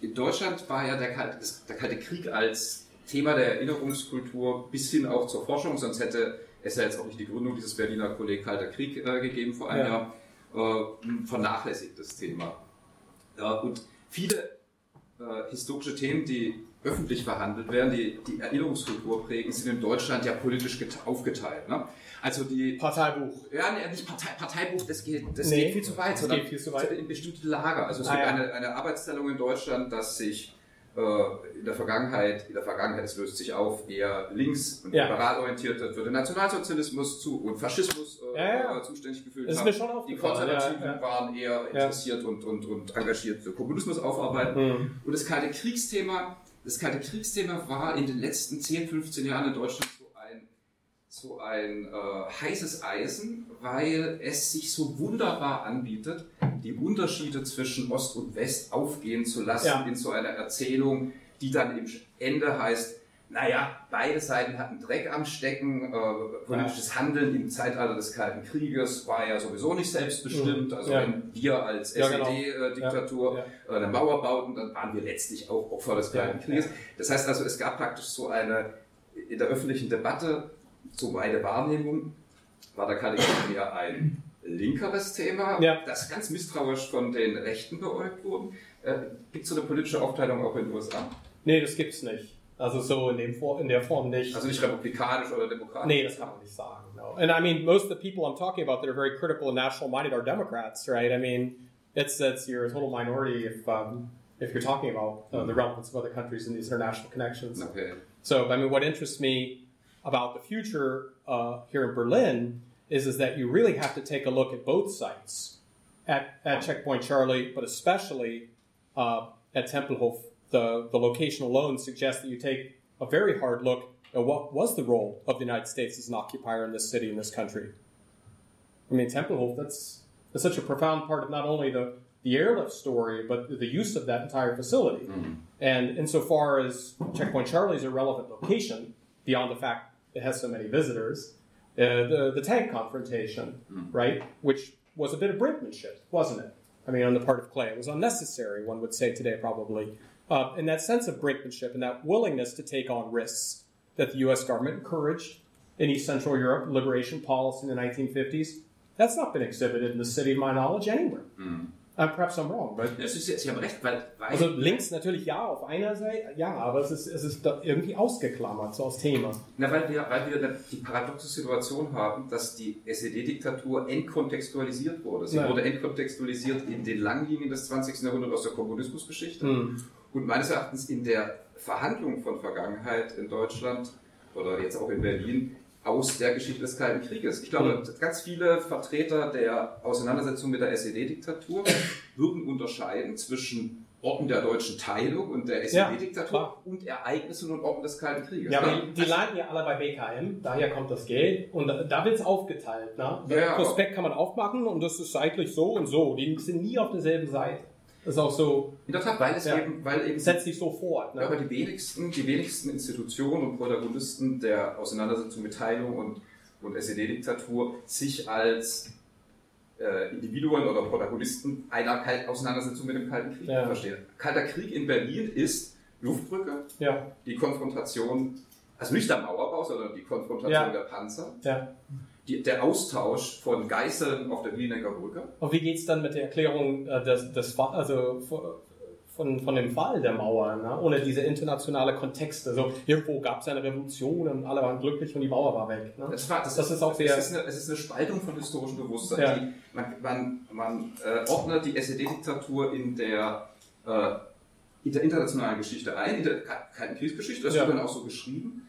in Deutschland war ja der Kalte, der Kalte Krieg als Thema der Erinnerungskultur bis hin auch zur Forschung, sonst hätte es ja jetzt auch nicht die Gründung dieses Berliner Kolleg Kalter Krieg äh, gegeben vor einem Ja. Jahr, äh, ein vernachlässigtes Thema. Ja, und viele äh, historische Themen, die öffentlich verhandelt werden, die die Erinnerungskultur prägen, sind in Deutschland ja politisch gete- aufgeteilt. Ne? Also die Parteibuch. ja, nee, nicht Partei, Parteibuch, das geht, das Nee, geht viel zu weit, das sondern geht viel zu weit. in bestimmte Lager. Also es Ah, gibt ja. eine, eine Arbeitsteilung in Deutschland, dass sich in der Vergangenheit, in der Vergangenheit, es löst sich auf, eher links und Ja. liberal orientierte für den Nationalsozialismus zu und Faschismus äh, Ja, ja. äh, zuständig gefühlt Das ist haben. mir schon Die Konservativen waren eher interessiert und, und, und engagiert für Kommunismus aufarbeiten. Mhm. Und das kalte Kriegsthema, das kalte Kriegsthema war in den letzten 10, 15 Jahren in Deutschland so ein äh, heißes Eisen, weil es sich so wunderbar anbietet, die Unterschiede zwischen Ost und West aufgehen zu lassen Ja. in so einer Erzählung, die dann im Ende heißt, naja, beide Seiten hatten Dreck am Stecken, äh, politisches Handeln im Zeitalter des Kalten Krieges war ja sowieso nicht selbstbestimmt. Also Ja. wenn wir als Ja, genau. SED-Diktatur Ja, eine Mauer bauten, dann waren wir letztlich auch Opfer des Kalten Ja, Krieges. Das heißt also, es gab praktisch so eine, in der öffentlichen Debatte, so meine Wahrnehmung, war der Krieg eher ein linkeres Thema, Ja. das ganz misstrauisch von den Rechten beäugt wurde. Äh, Gibt es so eine politische Aufteilung auch in den USA? Nee, das gibt's nicht. Also so in, dem, in der Form nicht. Also nicht republikanisch oder demokratisch? Nee, das kann man nicht sagen. No. And I mean, most of the people I'm talking about that are very critical and national minded are Democrats, right? I mean, it's that's you're a total minority if um, if you're talking about uh, the relevance of other countries and these international connections. Okay. So, I mean, what interests me about the future uh, here in Berlin is is that you really have to take a look at both sites, at, at Checkpoint Charlie, but especially uh, at Tempelhof. The the location alone suggests that you take a very hard look at what was the role of the United States as an occupier in this city in this country. I mean, Tempelhof. That's that's such a profound part of not only the the airlift story, but the use of that entire facility. And insofar as Checkpoint Charlie is a relevant location, beyond the fact it has so many visitors, uh, the, the tank confrontation, right, which was a bit of brinkmanship, wasn't it? I mean, on the part of Clay. It was unnecessary, one would say today, probably. Uh, and that sense of brinkmanship and that willingness to take on risks that the U.S. government encouraged in East Central Europe, liberation policy in the 1950s, that's not been exhibited in the city, of my knowledge, anywhere. Uh, perhaps I'm wrong, but Das ist, Sie haben recht, weil, weil also links natürlich ja auf einer Seite, ja, aber es ist, es ist irgendwie ausgeklammert, so aus Thema. Na, weil wir, weil wir die paradoxe Situation haben, dass die SED-Diktatur entkontextualisiert wurde. Sie Ja. wurde entkontextualisiert in den Langlinien des 20. Jahrhunderts aus der Kommunismusgeschichte Hm. und meines Erachtens in der Verhandlung von Vergangenheit in Deutschland oder jetzt auch in Berlin aus der Geschichte des Kalten Krieges. Ich glaube, ganz viele Vertreter der Auseinandersetzung mit der SED-Diktatur würden unterscheiden zwischen Orten der deutschen Teilung und der Ja, SED-Diktatur klar. und Ereignissen und Orten des Kalten Krieges. Ja, aber die, landen ja alle bei BKM, daher kommt das Geld und da, wird es aufgeteilt. Ne? Ja, ja, Prospekt kann man aufmachen und das ist seitlich so und so. Die sind nie auf derselben Seite. Ist auch so, In der Tat, weil es Ja. eben, weil eben setzt sich so fort. Ja, aber Ne? die wenigsten, die wenigsten Institutionen und Protagonisten der Auseinandersetzung mit Teilung und, und SED-Diktatur sich als äh, Individuen oder Protagonisten einer Kalt Auseinandersetzung mit dem Kalten Krieg Ja. verstehen. Kalter Krieg in Berlin ist Luftbrücke, Ja, die Konfrontation, also nicht der Mauerbau, sondern die Konfrontation der Panzer, ja. Die, der Austausch von Geiseln auf der Wienecker Brücke. Und wie geht's dann mit der Erklärung äh, des, des also von, von dem Fall der Mauer, ne? ohne diese internationale Kontexte? So, irgendwo gab es eine Revolution und alle waren glücklich und die Mauer war weg. Ne? Das, war, das, Das ist auch sehr- Es ist, eine, es ist eine Spaltung von historischem Bewusstsein. Ja. Die, man man, man äh, ordnet die SED-Diktatur in der, äh, in der internationalen Geschichte ein, in der Ka- Kalten Kriegsgeschichte, das Ja. wird dann auch so geschrieben.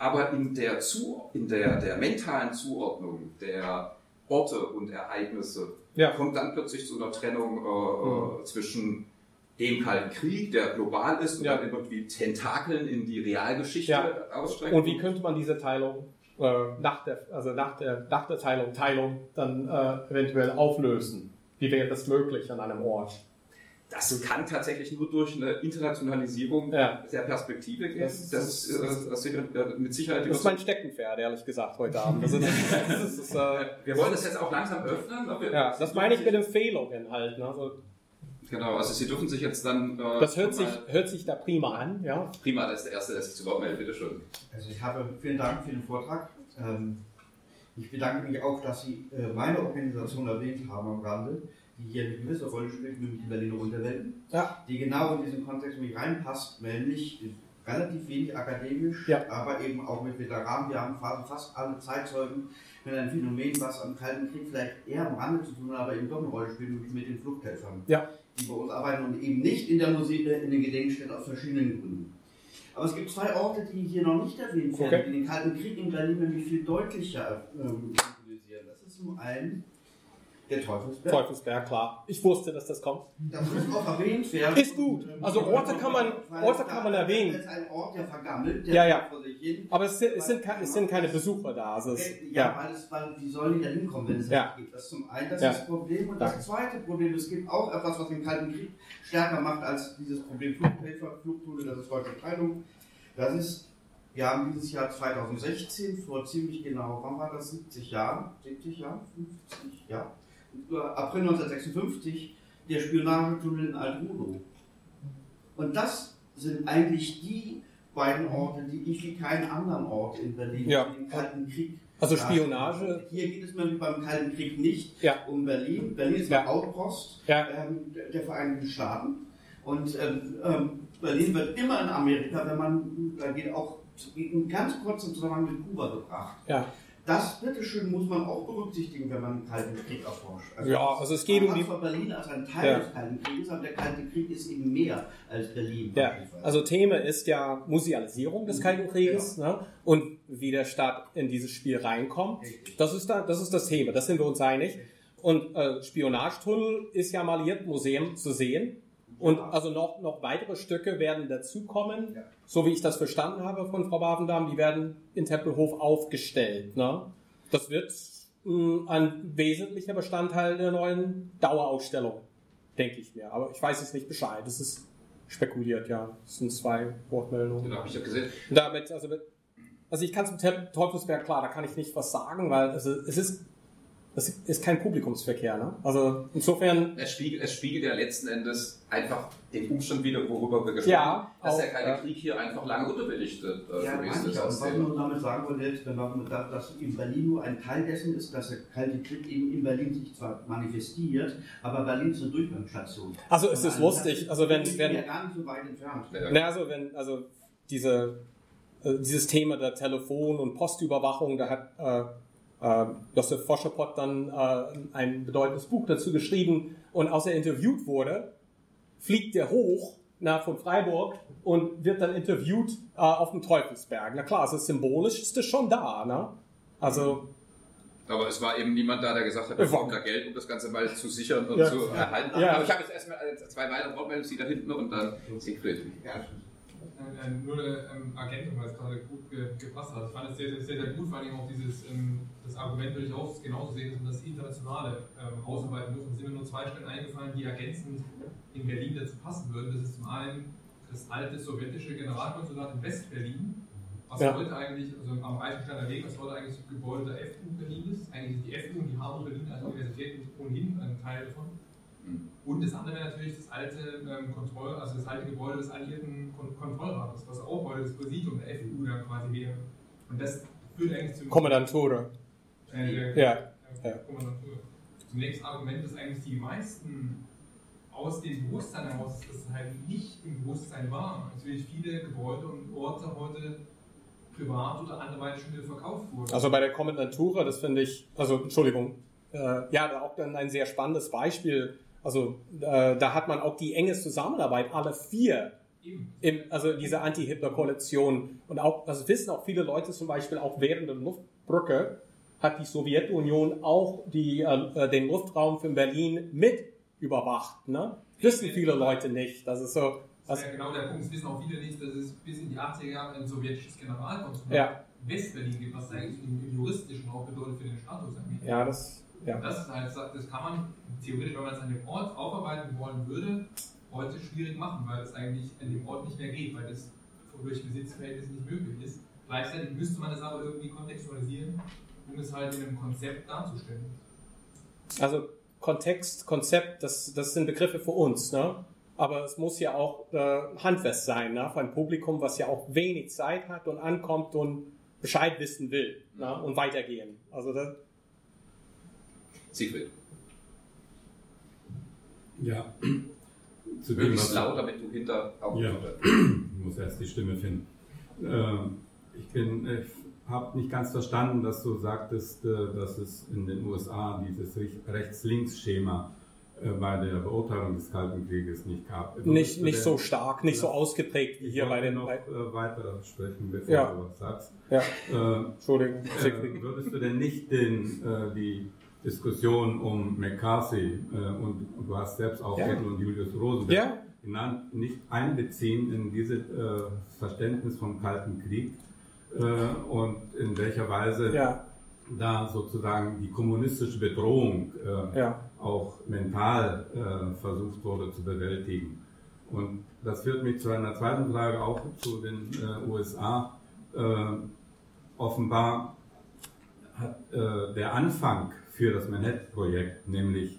Aber in der, Zu, in der, der mentalen Zuordnung der Orte und Ereignisse Ja. kommt dann plötzlich zu einer Trennung äh, äh, zwischen dem Kalten Krieg, der global ist und Ja. dann irgendwie Tentakeln in die Realgeschichte Ja. ausstreckt. Und wie könnte man diese Teilung äh, nach der, also nach der, nach der Teilung, Teilung dann äh, eventuell auflösen? Wie wäre das möglich an einem Ort? Das kann tatsächlich nur durch eine Internationalisierung Ja. der Perspektive gehen. Das- Das, ist, äh, das ist äh, mit Sicherheit Das ist mein Steckenpferd, ehrlich gesagt, heute Abend. Also, das, das ist, äh, Wir wollen das jetzt auch langsam öffnen. ja, das meine ich mit Empfehlungen halt. Ne? Also, Genau, also Sie dürfen sich jetzt dann. Äh, das hört sich, hört sich da prima an, ja. Prima, das ist der Erste, der sich zu Wort meldet. Bitte schön. Also ich habe vielen Dank für den Vortrag. Ähm, ich bedanke mich auch, dass Sie äh, meine Organisation erwähnt haben am Rande, die hier eine gewisse Rolle spielt, nämlich die Berliner Unterwelten, Ja. die genau in diesen Kontext mit reinpasst, nämlich relativ wenig akademisch, Ja. aber eben auch mit Veteranen. Wir haben fast, alle Zeitzeugen mit einem Phänomen, was am Kalten Krieg vielleicht eher am Rande zu tun hat, aber eben doch eine Rolle spielt, nämlich mit den Fluchthelfern Ja. die bei uns arbeiten und eben nicht in der Musik, in den Gedenkstätten aus verschiedenen Gründen. Aber es gibt zwei Orte, die hier noch nicht erwähnt werden, Okay. die den Kalten Krieg in Berlin nämlich viel deutlicher ähm, symbolisieren. Das ist zum einen der Teufelsberg. Teufelsberg, klar. Ich wusste, dass das kommt. Das muss auch erwähnt werden. Ist gut. Also Orte kann man- Orte kann man erwähnen. Das ist ein Ort, der vergammelt, der Ja, ja. vor sich hin. Aber es sind, es sind, es sind keine Besucher da. Also es, Ja, ja. weil, es, weil wie sollen die da hinkommen, wenn es Ja. nicht geht? Das ist zum einen das, Ja. ist das Problem. Und das zweite Problem, es gibt auch etwas, was den Kalten Krieg stärker macht als dieses Problem Fluchttude, das ist deutsche Teilung. Das ist, wir haben dieses Jahr 2016, vor ziemlich genau, wann war das? 70 Jahren? 70 Jahre? 50? Ja. April 1956, der Spionagetunnel in Altrudo. Und das sind eigentlich die beiden Orte, die ich wie keinen anderen Ort in Berlin Ja. den Kalten Krieg. Also. Spionage. Hier geht es mir wie beim Kalten Krieg nicht Ja. um Berlin. Berlin ist Ja. der Outpost Ja. ähm, der- der Vereinigten Staaten. Und ähm, ähm, Berlin wird immer in Amerika, wenn man, da geht auch in ganz kurzem Zusammenhang mit Kuba gebracht. Ja. Das, bitteschön, muss man auch berücksichtigen, wenn man den Kalten Krieg erforscht. Ja, also es geht um die- Berlin als ein Teil Ja. des Kalten Krieges, aber der Kalte Krieg ist eben mehr als Berlin. Ja, also Thema ist ja Musealisierung des Kalten Krieges ne? und wie der Staat in dieses Spiel reinkommt. Das ist, da, das ist das Thema, das sind wir uns einig. Und äh, Spionagetunnel ist ja mal hier im Museum zu sehen. Und also noch, noch weitere Stücke werden dazukommen, Ja. So wie ich das verstanden habe von Frau Bavendam, die werden in Tempelhof aufgestellt. Ne? Das wird mh, ein wesentlicher Bestandteil der neuen Dauerausstellung, denke ich mir. Aber ich weiß es nicht Bescheid. Das ist spekuliert, ja. Das sind zwei Wortmeldungen. Genau, ich habe gesehen. Damit, also, mit, also ich kann zum Te- Teufelsberg, klar, da kann ich nicht was sagen, weil also, es ist das ist kein Publikumsverkehr. Ne? Also insofern. Es spiegelt, es spiegelt ja letzten Endes einfach den Umstand wieder, worüber wir gesprochen Ja, haben, dass auch, der Kalte ja. Krieg hier einfach lange unterbelichtet äh, Ja, gewesen ist. ich Was Thema. man damit sagen wollte, wenn man sagt, dass in Berlin nur ein Teil dessen ist, dass der Kalte Krieg eben in Berlin sich zwar manifestiert, aber Berlin ist eine Durchgangsstation. Also es ist Und lustig, also wenn- Ich wenn- ja gar nicht so weit entfernt. Ja. Na, also wenn, also diese, äh, dieses Thema der Telefon- und Postüberwachung, da hat äh, äh, Josef Foschepott dann äh, ein bedeutendes Buch dazu geschrieben und als er interviewt wurde, fliegt er hoch nach von Freiburg und wird dann interviewt äh, auf dem Teufelsberg. Na klar, es ist symbolisch, ist das schon da, ne? Also Aber es war eben niemand da, der gesagt hat, wir brauchen da Geld, um das Ganze mal zu sichern und Ja. zu erhalten. Ja. Aber ich habe jetzt erstmal äh, zwei weitere Wortmeldungen, Sie da hinten und dann Siegfried. Ja, Äh, äh, nur eine ähm, Ergänzung, weil es gerade gut ge gepasst hat. Ich fand es sehr, sehr, sehr, sehr gut, vor allem auch dieses, ähm, das Argument würde ich auch genauso sehen, dass das Internationale ähm, ausarbeiten muss. Und sind mir nur zwei Stellen eingefallen, die ergänzend in Berlin dazu passen würden. Das ist zum einen das alte sowjetische Generalkonsulat in West-Berlin, was Ja. heute eigentlich, also am Reichensteiner Weg, was heute eigentlich das Gebäude der FU Berlin ist. Eigentlich ist die FU und die HABU Berlin als Universität ohnehin ein Teil davon. Und das andere wäre natürlich das alte ähm, Kontroll, also das alte Gebäude des alliierten Kon Kontrollrates, was auch heute das Präsidium der FU dann quasi wäre. Und das führt eigentlich zum Kommandantur. äh, der- Ja, äh, ja. Kommandantur. Zum nächsten Argument, dass eigentlich die meisten aus dem Bewusstsein heraus, dass es halt nicht im Bewusstsein war, natürlich viele Gebäude und Orte heute privat oder anderweitig schon wieder verkauft wurden. Also bei der Kommandantura, das finde ich, also Entschuldigung, äh, ja, da auch dann ein sehr spannendes Beispiel. Also äh, da hat man auch die enge Zusammenarbeit alle vier im, also diese Anti-Hitler-Koalition. Und auch, das wissen auch viele Leute zum Beispiel, auch während der Luftbrücke hat die Sowjetunion auch die, äh, den Luftraum von Berlin mit überwacht. Ne? Wissen viele Leute nicht. Das ist so. Das ist ja genau der Punkt. Das wissen auch viele nicht, dass es bis in die 80er Jahre ein sowjetisches Generalkonsulat Ja. West-Berlin gibt, was eigentlich im, Juristischen auch bedeutet für den Status angeht. ja, das, ja. Das ist halt, das kann man theoretisch, wenn man es an dem Ort aufarbeiten wollen würde, heute schwierig machen, weil es eigentlich an dem Ort nicht mehr geht, weil das durch Besitzverhältnisse nicht möglich ist. Gleichzeitig müsste man es aber irgendwie kontextualisieren, um es halt in einem Konzept darzustellen. Also Kontext, Konzept, das, das sind Begriffe für uns, ne? Aber es muss ja auch äh, handfest sein, ne? Für ein Publikum, was ja auch wenig Zeit hat und ankommt und Bescheid wissen will ne? und weitergehen. Also das, Siegfried. Ja. Zu dem, Möglichst was- laut, damit du hinter auch Ja. hinter- Ich muss erst die Stimme finden. Ähm, ich bin, ich habe nicht ganz verstanden, dass du sagtest, äh, dass es in den USA dieses Rech- Rechts-Links-Schema äh, bei der Beurteilung des Kalten Krieges nicht gab. Würdest nicht, nicht so stark, nicht so ausgeprägt wie hier bei den. noch Bei, äh, weiter sprechen, bevor Ja. du was sagst. ja, Äh, Entschuldigung. äh, würdest du denn nicht den, äh, die Diskussion um McCarthy äh, und du hast selbst auch Ja. Und Julius Rosenberg Ja. genannt, nicht einbeziehen in dieses äh, Verständnis vom Kalten Krieg äh, und in welcher Weise Ja, da sozusagen die kommunistische Bedrohung äh, ja. auch mental äh, versucht wurde zu bewältigen. Und das führt mich zu einer zweiten Frage, auch zu den äh, USA. Offenbar hat der Anfang für das Manhattan-Projekt, nämlich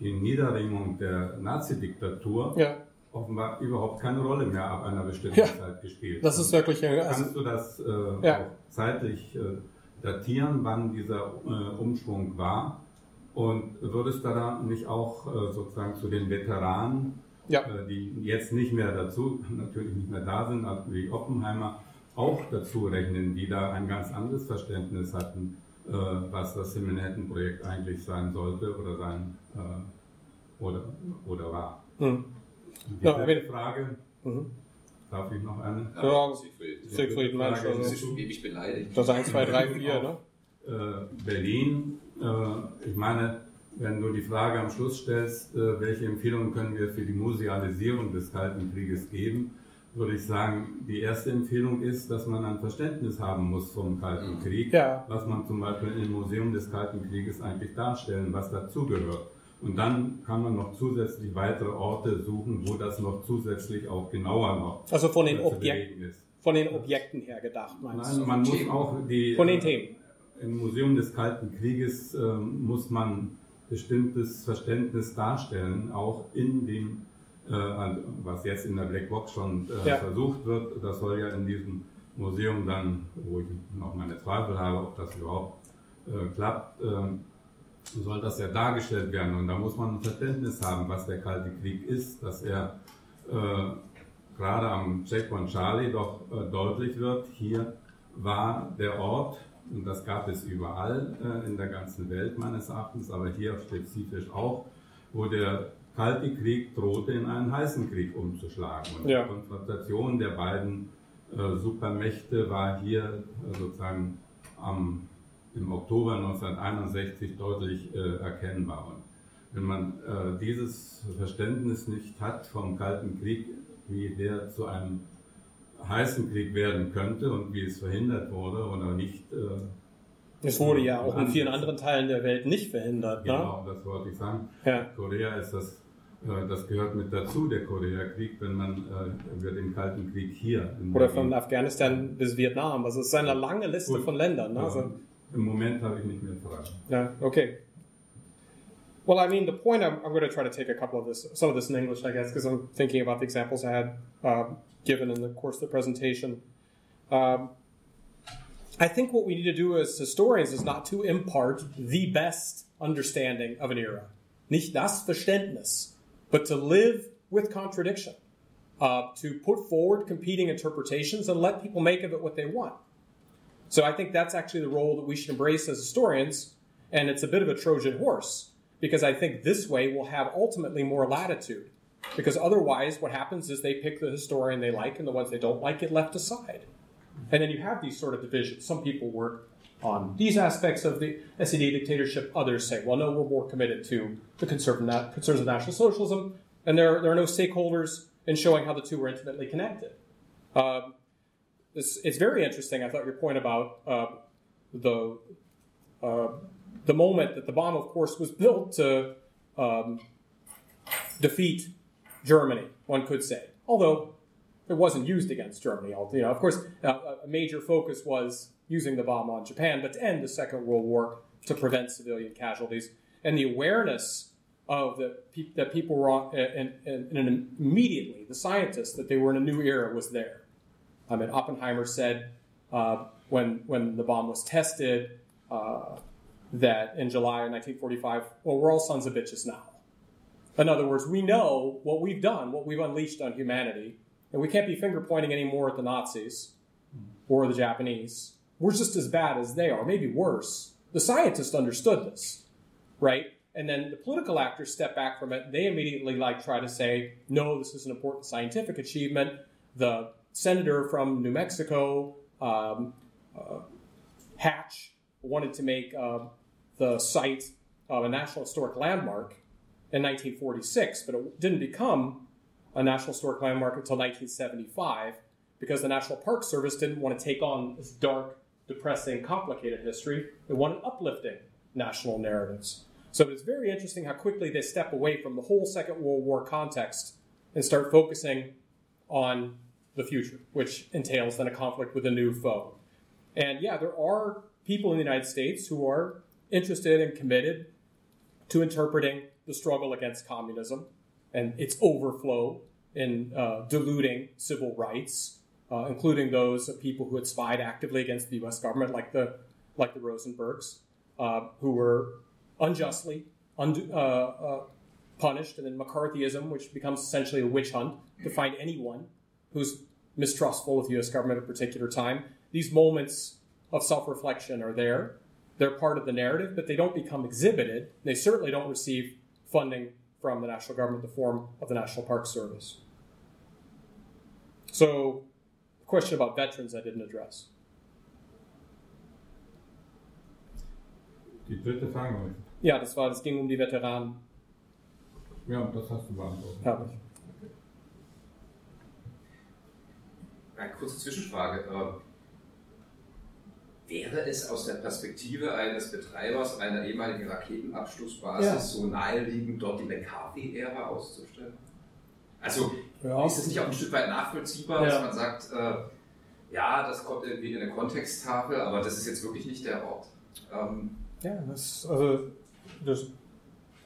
die Niederringung der Nazi-Diktatur, ja. offenbar überhaupt keine Rolle mehr ab einer bestimmten Ja. Zeit gespielt. Das ist wirklich. Also, Kannst du das äh, Ja. auch zeitlich äh, datieren, wann dieser äh, Umschwung war? Und würdest du da nicht auch äh, sozusagen zu den Veteranen, äh, die jetzt nicht mehr dazu, natürlich nicht mehr da sind, also wie Oppenheimer, auch dazu rechnen, die da ein ganz anderes Verständnis hatten, was das Manhattan-Projekt eigentlich sein sollte oder sein äh, oder, oder war? hm. Und die Ja, Frage, Mhm. darf ich noch eine? Ja, Siegfried. Siegfried Mensch, Frage, Das also, ist schon ewig beleidigt. das 1, 2, 3, 4, ne? äh, Berlin. Äh, ich meine, wenn du die Frage am Schluss stellst, äh, welche Empfehlungen können wir für die Musealisierung des Kalten Krieges geben, würde ich sagen, die erste Empfehlung ist, dass man ein Verständnis haben muss vom Kalten Krieg, Ja. was man zum Beispiel im Museum des Kalten Krieges eigentlich darstellen, was dazugehört. Und dann kann man noch zusätzlich weitere Orte suchen, wo das noch zusätzlich auch genauer noch Also von den, zu Objek belegen ist. von den Objekten her gedacht, meinst Nein, du? man muss auch die Von den Themen. im Museum des Kalten Krieges äh, muss man bestimmtes Verständnis darstellen, auch in dem, äh, was jetzt in der Black Box schon äh, ja. versucht wird. Das soll ja in diesem Museum dann, wo ich noch meine Zweifel habe, ob das überhaupt äh, klappt, ähm, soll das ja dargestellt werden. Und da muss man ein Verständnis haben, was der Kalte Krieg ist, dass er äh, gerade am Checkpoint Charlie doch äh, deutlich wird, hier war der Ort, und das gab es überall äh, in der ganzen Welt meines Erachtens, aber hier spezifisch auch, wo der Kalte Krieg drohte, in einen heißen Krieg umzuschlagen. Und ja. die Konfrontation der beiden äh, Supermächte war hier äh, sozusagen am, im Oktober 1961 deutlich äh, erkennbar. Und wenn man äh, dieses Verständnis nicht hat vom Kalten Krieg, wie der zu einem heißen Krieg werden könnte und wie es verhindert wurde oder nicht. Äh, es wurde ja auch in vielen anderen Teilen der Welt nicht verhindert. Ne? Genau, ne? das wollte ich sagen. Ja. Korea ist das, das gehört mit dazu, der Koreakrieg, wenn man äh, über den Kalten Krieg hier. Oder von Afghanistan bis Vietnam. Also es ist eine lange Liste Gut. von Ländern. Ne? Also, Im Moment habe ich nicht mehr Fragen. Ja, okay. Well, I mean, the point I'm, I'm, going to try to take a couple of this, some of this in English, I guess, because I'm thinking about the examples I had uh, given in the course of the presentation. Um, I think what we need to do as historians is not to impart the best understanding of an era, nicht das Verständnis, but to live with contradiction, uh, to put forward competing interpretations and let people make of it what they want. So I think that's actually the role that we should embrace as historians, and it's a bit of a Trojan horse because I think this way we'll have ultimately more latitude. Because otherwise, what happens is they pick the historian they like, and the ones they don't like get left aside. And then you have these sort of divisions. Some people work on these aspects of the SED dictatorship. Others say, well, no, we're more committed to the concerns of National Socialism. And there, there are no stakeholders in showing how the two are intimately connected. Um, it's, it's, very interesting. I thought your point about uh, the uh, the moment that the bomb, of course, was built to um, defeat Germany, one could say. Although it wasn't used against Germany. You know, of course, uh, a major focus was using the bomb on Japan, but to end the Second World War to prevent civilian casualties. And the awareness of the that people were on, and, and, and immediately the scientists that they were in a new era was there. I mean, Oppenheimer said uh, when when the bomb was tested, uh, that in July of 1945, well, we're all sons of bitches now. In other words, we know what we've done, what we've unleashed on humanity, and we can't be finger pointing anymore at the Nazis or the Japanese. We're just as bad as they are, maybe worse. The scientists understood this, right? And then the political actors step back from it. They immediately like try to say, no, this is an important scientific achievement. The senator from New Mexico, um, uh, Hatch, wanted to make uh, the site of a National Historic Landmark in 1946, but it didn't become a National Historic Landmark until 1975 because the National Park Service didn't want to take on this dark, depressing, complicated history. They wanted uplifting national narratives. So it's very interesting how quickly they step away from the whole Second World War context and start focusing on the future, which entails then a conflict with a new foe. And yeah, there are people in the United States who are interested and committed to interpreting the struggle against communism and its overflow in uh, diluting civil rights, uh, including those of people who had spied actively against the U.S. government, like the like the Rosenbergs, uh, who were unjustly un- uh, uh, punished, and then McCarthyism, which becomes essentially a witch hunt to find anyone who's mistrustful of the U.S. government at a particular time. These moments of self-reflection are there, they're part of the narrative, but they don't become exhibited. They certainly don't receive funding from the national government the form of the National Park Service. So, question about veterans I didn't address. Die dritte Frage. Ja, das war, das ging um die Veteranen. Ja, das hast du beantwortet. Habe ich. Eine kurze Zwischenfrage. Äh, Wäre es aus der Perspektive eines Betreibers einer ehemaligen Raketenabschlussbasis ja. so naheliegend, dort die McCarthy-Ära auszustellen? Also ja. ist es nicht auch ein Stück weit nachvollziehbar, ja. dass man sagt, äh, ja, das kommt irgendwie in eine Kontexttafel, aber das ist jetzt wirklich nicht der Ort? Ähm, Yeah, that's uh, there's.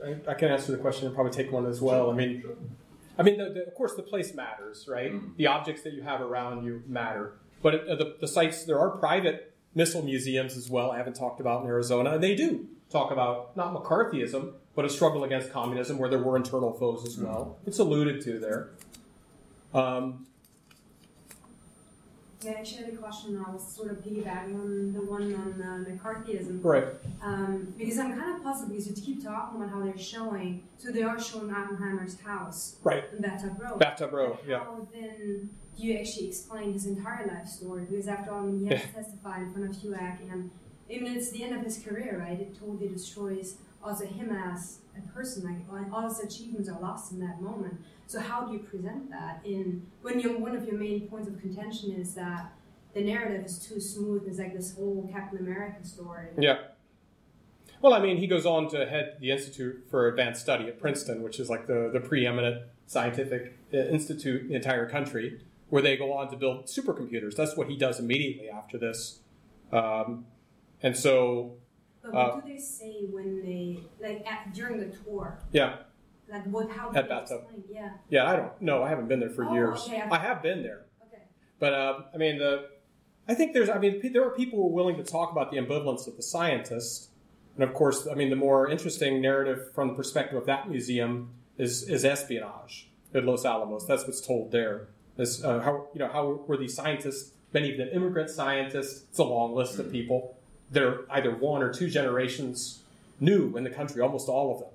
I, I can answer the question and probably take one as well. I mean, I mean, the, the, of course, the place matters, right? The objects that you have around you matter. But uh, the, the sites, there are private missile museums as well. I haven't talked about in Arizona, and they do talk about not McCarthyism, but a struggle against communism, where there were internal foes as well. It's alluded to there. Um, Yeah, actually, the question I was sort of piggybacking on the one on uh, McCarthyism. Right. Um, because I'm kind of puzzled because you keep talking about how they're showing, so they are showing Oppenheimer's house Right. in Bathtub Row. Bathtub Row, But yeah. How then do you actually explain his entire life story? Because after all, I mean, he has to testify in front of HUAC, and I mean, it's the end of his career, right? It totally destroys also him as a person. Like all his achievements are lost in that moment. So how do you present that in when your one of your main points of contention is that the narrative is too smooth? It's like this whole Captain America story. Yeah. Well, I mean, he goes on to head the Institute for Advanced Study at Princeton, which is like the, the preeminent scientific uh, institute in the entire country, where they go on to build supercomputers. That's what he does immediately after this. Um, and so, But uh, what do they say when they like at, during the tour? yeah, Like what? How At Bathtub. explain? Yeah. yeah, I don't know. I haven't been there for Oh, years. okay. I have been there. Okay. But uh, I mean, the I think there's I mean there are people who are willing to talk about the ambivalence of the scientist, and of course, I mean the more interesting narrative from the perspective of that museum is is espionage at Los Alamos. That's what's told there. Is uh, how you know how were these scientists? Many of them immigrant scientists. It's a long list of people. They're either one or two generations new in the country. Almost all of them.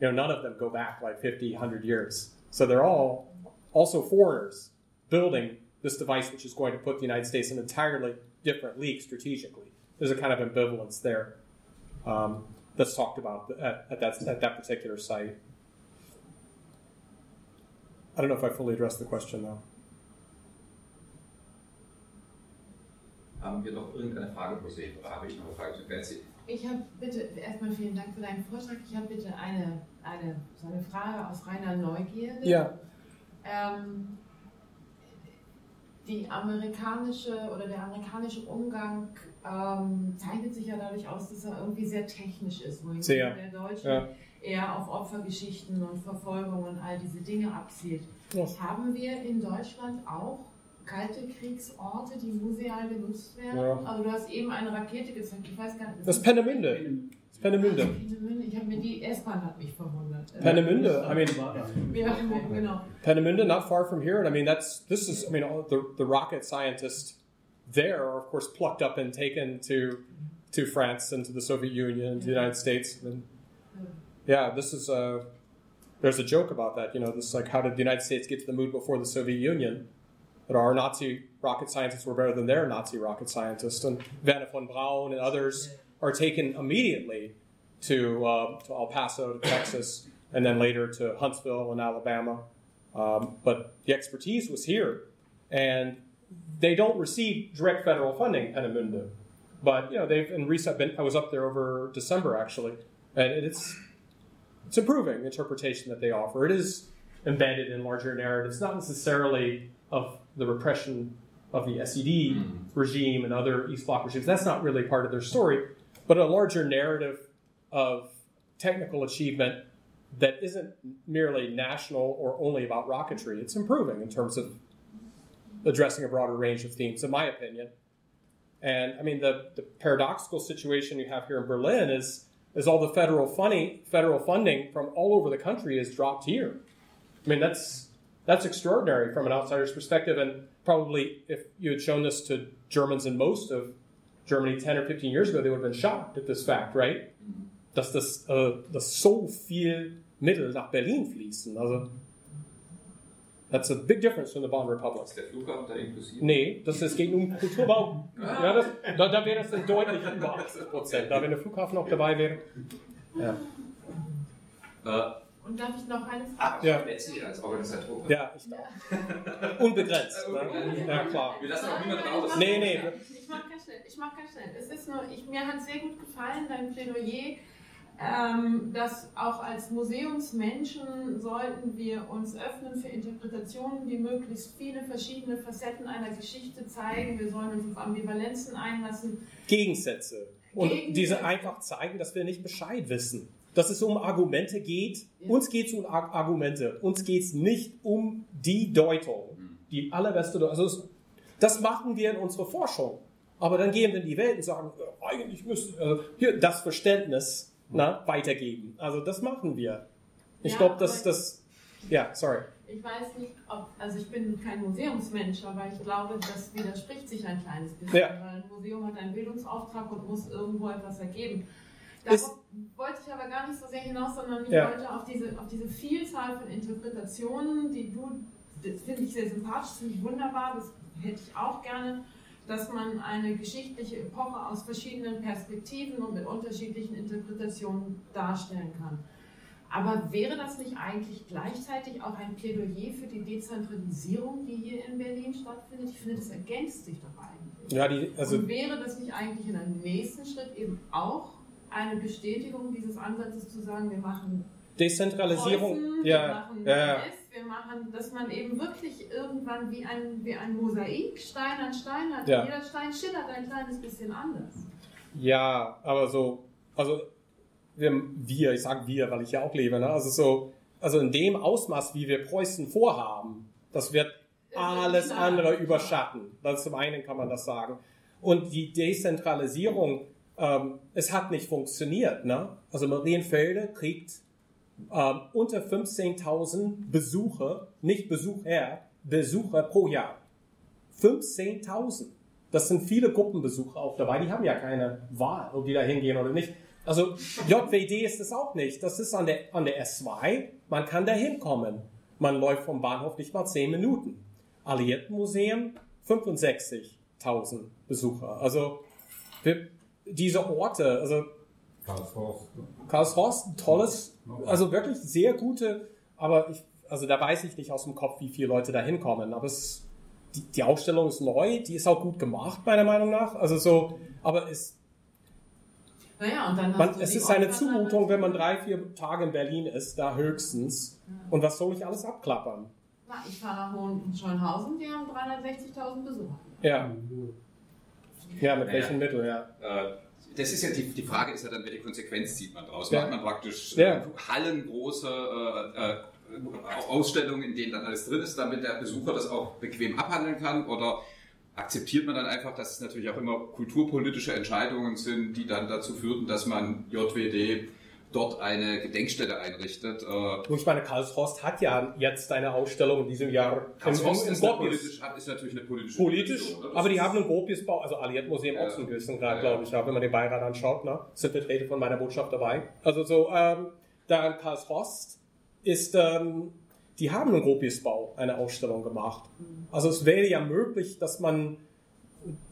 You know, none of them go back like 50, 100 years. So they're all also foreigners building this device, which is going to put the United States in an entirely different league strategically. There's a kind of ambivalence there um, that's talked about at, at, that, at that particular site. I don't know if I fully addressed the question, though. Haben wir noch irgendeine Frage, José? Oder habe ich noch eine Frage zu Betsy? Ich habe bitte, erstmal vielen Dank für deinen Vortrag. Ich habe bitte eine, eine, so eine Frage aus reiner Neugierde. Ja. Ähm, die amerikanische oder der amerikanische Umgang ähm, zeichnet sich ja dadurch aus, dass er irgendwie sehr technisch ist, wohingegen Sehr. der Deutsche Ja. eher auf Opfergeschichten und Verfolgung und all diese Dinge abzielt. Ja. Haben wir in Deutschland auch kalte Kriegsorte, die museal genutzt werden? Ja. Also du hast eben eine Rakete gezeigt, ich weiß gar nicht. Das ist. Das ist. Peenemünde. Ich habe mir die S-Bahn hat mich verwundert. I mean, Ja, genau. Not far from here, and I mean that's this is I mean all the the rocket scientists there are of course plucked up and taken to to France and to the Soviet Union and to the United States. And yeah, this is uh there's a joke about that. You know, this is like how did the United States get to the moon before the Soviet Union? That our Nazi rocket scientists were better than their Nazi rocket scientists, and Wernher von Braun and others are taken immediately to, uh, to El Paso, to Texas, and then later to Huntsville in Alabama. Um, but the expertise was here, and they don't receive direct federal funding, Peenemünde. But you know, they've in recent. Been, I was up there over December actually, and it's it's improving the interpretation that they offer. It is embedded in larger narratives, not necessarily of the repression of the SED hmm. regime and other East Bloc regimes. That's not really part of their story, but a larger narrative of technical achievement that isn't merely national or only about rocketry. It's improving in terms of addressing a broader range of themes, in my opinion. And I mean, the, the paradoxical situation you have here in Berlin is is all the federal funding federal funding from all over the country is dropped here. I mean, that's that's extraordinary from an outsider's perspective, and probably if you had shown this to Germans in most of Germany 10 or 15 years ago, they would have been shocked at this fact, right? Dass das, äh, dass so viel Mittel nach Berlin fließen. Also, that's a big difference from the Bonn Republic. Ist der Flughafen da inklusive? Nee, das, es geht nur um Kulturbau. Ja, das, da, da wäre das dann deutlich über 80 Prozent. Da, wenn der Flughafen noch dabei wäre. Ja. Äh, Und darf ich noch eine ah, Frage? Ja. Betsy als Organisatorin. Ja, ich darf. Unbegrenzt. Ne? Ja, klar. Wir lassen auch niemanden raus. Nee, nee. Ich mach ganz schnell. Ich mach ganz schnell. Es ist nur, ich, mir hat sehr gut gefallen, dein Plädoyer, ähm, dass auch als Museumsmenschen sollten wir uns öffnen für Interpretationen, die möglichst viele verschiedene Facetten einer Geschichte zeigen. Wir sollen uns auf Ambivalenzen einlassen. Gegensätze. Und Gegen- diese einfach zeigen, dass wir nicht Bescheid wissen. Dass es um Argumente geht. Uns geht es um Ar Argumente. Uns geht es nicht um die Deutung. Die allerbeste Deutung. Also es, das machen wir in unserer Forschung. Aber dann gehen wir in die Welt und sagen, äh, eigentlich müssen wir hier das Verständnis na, weitergeben. Also das machen wir. Ich Ja, glaube, dass das... Ja, sorry. Ich weiß nicht, ob, also ich bin kein Museumsmensch, aber ich glaube, das widerspricht sich ein kleines bisschen, Ja. weil ein Museum hat einen Bildungsauftrag und muss irgendwo etwas ergeben. Ist- Darauf wollte ich aber gar nicht so sehr hinaus, sondern ich Ja. wollte auf diese, auf diese Vielzahl von Interpretationen, die du, das finde ich sehr sympathisch, finde ich wunderbar, das hätte ich auch gerne, dass man eine geschichtliche Epoche aus verschiedenen Perspektiven und mit unterschiedlichen Interpretationen darstellen kann. Aber wäre das nicht eigentlich gleichzeitig auch ein Plädoyer für die Dezentralisierung, die hier in Berlin stattfindet? Ich finde, das ergänzt sich doch eigentlich. Ja, die, also Und wäre das nicht eigentlich in einem nächsten Schritt eben auch eine Bestätigung dieses Ansatzes zu sagen, wir machen Dezentralisierung. Preußen, ja, wir machen ja, ja. Wir machen, dass man eben wirklich irgendwann wie ein, wie ein Mosaik Stein an Stein hat. Ja. Jeder Stein schillert ein kleines bisschen anders. Ja, aber so, also wir, ich sage wir, weil ich ja auch lebe, ne? also so, also in dem Ausmaß, wie wir Preußen vorhaben, das wird alles klar. andere überschatten. Das zum einen kann man das sagen. Und die Dezentralisierung, ähm, es hat nicht funktioniert. Ne? Also Marienfelde kriegt ähm, unter 15.000 Besucher, nicht Besucher, Besucher pro Jahr. 15.000. Das sind viele Gruppenbesucher auch dabei. Die haben ja keine Wahl, ob die da hingehen oder nicht. Also JWD ist es auch nicht. Das ist an der, an der S2. Man kann da hinkommen. Man läuft vom Bahnhof nicht mal 10 Minuten. Alliiertenmuseum 65.000 Besucher. Also wir, diese Orte, also Karlshorst. Tolles, also wirklich sehr gute, aber ich, also da weiß ich nicht aus dem Kopf, wie viele Leute da hinkommen. Aber es, die, die Ausstellung ist neu, die ist auch gut gemacht, meiner Meinung nach. Also so, aber es, Naja, und dann hast man, du es ist eine Zumutung, wenn man drei, vier Tage in Berlin ist, da höchstens. Und was soll ich alles abklappern? Na, ich fahre nach Hohenschönhausen, die haben 360.000 Besucher. Ja. Ja, mit Naja. welchen Mitteln, ja. Äh, Das ist ja die, die Frage ist ja dann, welche Konsequenz zieht man draus? Ja. Macht man praktisch Ja. äh, hallengroße äh, äh, Ausstellungen, in denen dann alles drin ist, damit der Besucher das auch bequem abhandeln kann? Oder akzeptiert man dann einfach, dass es natürlich auch immer kulturpolitische Entscheidungen sind, die dann dazu führten, dass man JWD dort eine Gedenkstätte einrichtet? Äh, ich meine, Karlshorst hat ja jetzt eine Ausstellung in diesem Jahr Karlshorst ist, eine Gropius. politisch, ist natürlich eine politische Politisch, Position, aber die haben einen Gropiusbau, also Alliiertmuseum Ja. auch einen gewissen Grad, Ja, glaube ich, ja, wenn man den Beirat anschaut, ne, sind Vertreter von meiner Botschaft dabei. Also so, ähm, da in Karlshorst ist, ähm, die haben einen Gropiusbau, eine Ausstellung gemacht. Also es wäre ja möglich, dass man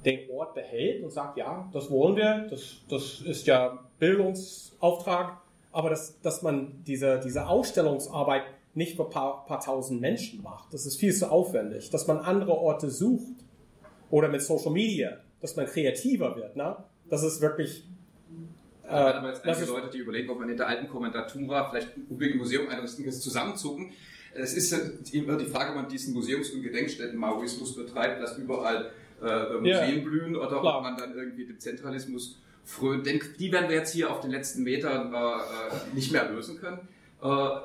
den Ort behält und sagt, ja, das wollen wir, das, das ist ja Bildungsauftrag, aber dass, dass man diese, diese Ausstellungsarbeit nicht für ein paar, paar tausend Menschen macht. Das ist viel zu aufwendig. Dass man andere Orte sucht oder mit Social Media, dass man kreativer wird. Ne? Das ist wirklich... Äh, aber jetzt einige Leute, die überlegen, ob man in der alten Kommentatura vielleicht ein ein Museum einrichten kann, zusammenzucken. Es ist immer die Frage, ob man diesen Museums- und Gedenkstätten-Maoismus betreibt, dass überall äh, Museen Ja. blühen oder Klar. ob man dann irgendwie dem Zentralismus frönt. Denn die werden wir jetzt hier auf den letzten Metern äh, nicht mehr lösen können. Äh,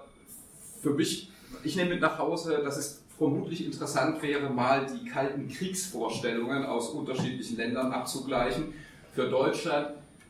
für mich, ich nehme mit nach Hause, dass es vermutlich interessant wäre, mal die kalten Kriegsvorstellungen aus unterschiedlichen Ländern abzugleichen. Für Deutschland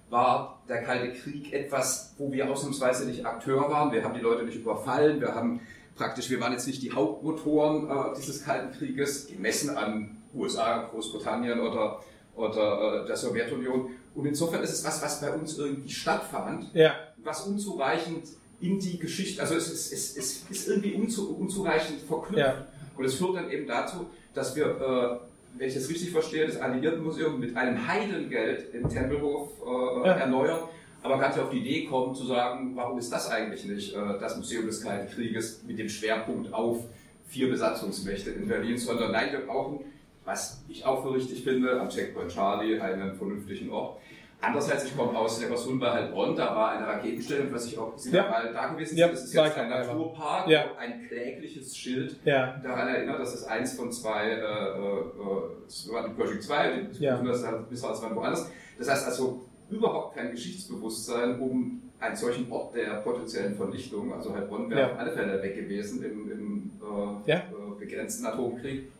war der Kalte Krieg etwas, wo wir ausnahmsweise nicht Akteur waren. Wir haben die Leute nicht überfallen. Wir haben praktisch, wir waren jetzt nicht die Hauptmotoren äh, dieses Kalten Krieges, gemessen an USA, Großbritannien oder, oder äh, der Sowjetunion. Und insofern ist es was, was bei uns irgendwie stattfand, ja, was unzureichend in die Geschichte, also es ist, es, es ist irgendwie unzu, unzureichend verknüpft. Ja. Und es führt dann eben dazu, dass wir, äh, wenn ich das richtig verstehe, das Alliiertenmuseum mit einem Heidengeld im Tempelhof äh, Ja. erneuern, aber gar nicht auf die Idee kommen zu sagen, warum ist das eigentlich nicht äh, das Museum des Kalten Krieges mit dem Schwerpunkt auf vier Besatzungsmächte in Berlin, sondern nein, wir brauchen, was ich auch für richtig finde, am Checkpoint Charlie einen vernünftigen Ort. Andererseits, ich komme aus Neckarsulm bei Heilbronn, da war eine Raketenstelle, was ich auch, Ja. mal da gewesen Ja, das ist jetzt ein. Naturpark, Ja. ein klägliches Schild ja, daran erinnert, dass es eins von zwei, äh, äh, es war die Project 2, die Ja. das bis war woanders. Das heißt also, überhaupt kein Geschichtsbewusstsein um einen solchen Ort der potenziellen Vernichtung. Also Heilbronn wäre Ja. auf alle Fälle weg gewesen im, im äh, Ja. äh, begrenzten Atomkrieg.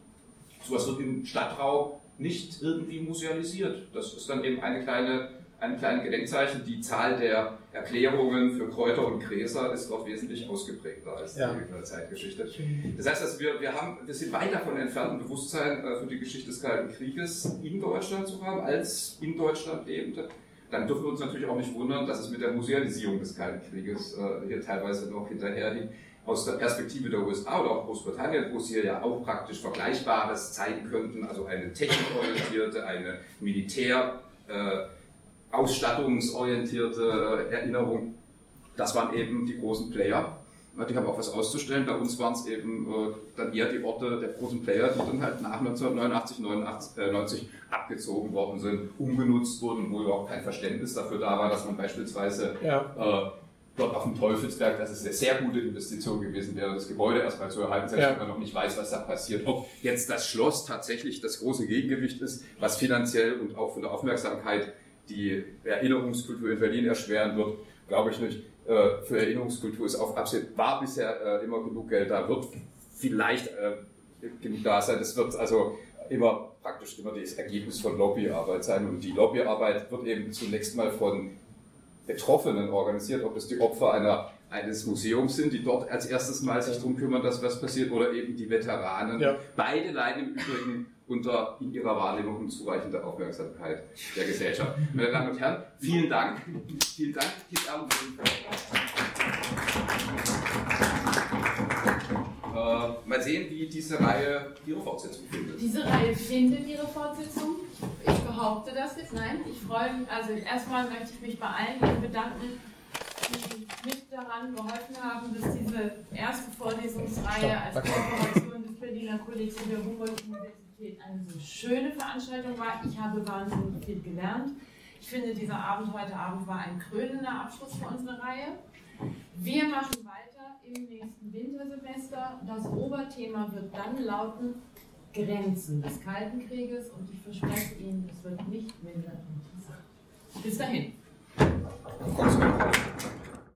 Sowas wird im Stadtraum nicht irgendwie musealisiert. Das ist dann eben eine kleine, ein kleines Gedenkzeichen. Die Zahl der Erklärungen für Kräuter und Gräser ist dort wesentlich ausgeprägter als Ja. die äh, Zeitgeschichte. Das heißt, dass wir, wir, haben, wir sind weit davon entfernt, ein Bewusstsein äh, für die Geschichte des Kalten Krieges in Deutschland zu haben, als in Deutschland lebende. Dann dürfen wir uns natürlich auch nicht wundern, dass es mit der Musealisierung des Kalten Krieges äh, hier teilweise noch hinterherliegt. Aus der Perspektive der USA oder auch Großbritannien, wo sie ja auch praktisch Vergleichbares zeigen könnten, also eine technikorientierte, eine militär äh, ausstattungsorientierte Erinnerung, das waren eben die großen Player. Die haben auch was auszustellen. Bei uns waren es eben äh, dann eher die Orte der großen Player, die dann halt nach 1989, 89, äh, 90 abgezogen worden sind, umgenutzt wurden, wo überhaupt kein Verständnis dafür da war, dass man beispielsweise Ja. äh, dort auf dem Teufelsberg, dass es eine sehr gute Investition gewesen wäre, das Gebäude erstmal zu erhalten, selbst Ja. wenn man noch nicht weiß, was da passiert. Ob jetzt das Schloss tatsächlich das große Gegengewicht ist, was finanziell und auch von der Aufmerksamkeit die Erinnerungskultur in Berlin erschweren wird, glaube ich nicht. Äh, Für Erinnerungskultur ist auch absolut, war bisher äh, immer genug Geld da, wird vielleicht äh, genug da sein. Es wird also immer praktisch immer das Ergebnis von Lobbyarbeit sein. Und die Lobbyarbeit wird eben zunächst mal von Betroffenen organisiert, ob es die Opfer einer, eines Museums sind, die dort als erstes Mal sich darum kümmern, dass was passiert, oder eben die Veteranen. Ja. Beide leiden im Übrigen unter in ihrer Wahrnehmung unzureichender Aufmerksamkeit der Gesellschaft. Meine Damen und Herren, vielen Dank. Vielen Dank, Kies äh, Mal sehen, wie diese Reihe ihre Fortsetzung findet. Diese Reihe findet ihre Fortsetzung. Ich behaupte das jetzt. Nein, ich freue mich. Also erstmal möchte ich mich bei allen bedanken, die mit daran geholfen haben, dass diese erste Vorlesungsreihe als Kooperation des Berliner Kollegs und der Humboldt-Universität eine so schöne Veranstaltung war. Ich habe wahnsinnig viel gelernt. Ich finde, dieser Abend heute Abend war ein krönender Abschluss für unsere Reihe. Wir machen weiter im nächsten Wintersemester. Das Oberthema wird dann lauten Grenzen des Kalten Krieges und ich verspreche Ihnen, es wird nicht minder interessant. Bis dahin.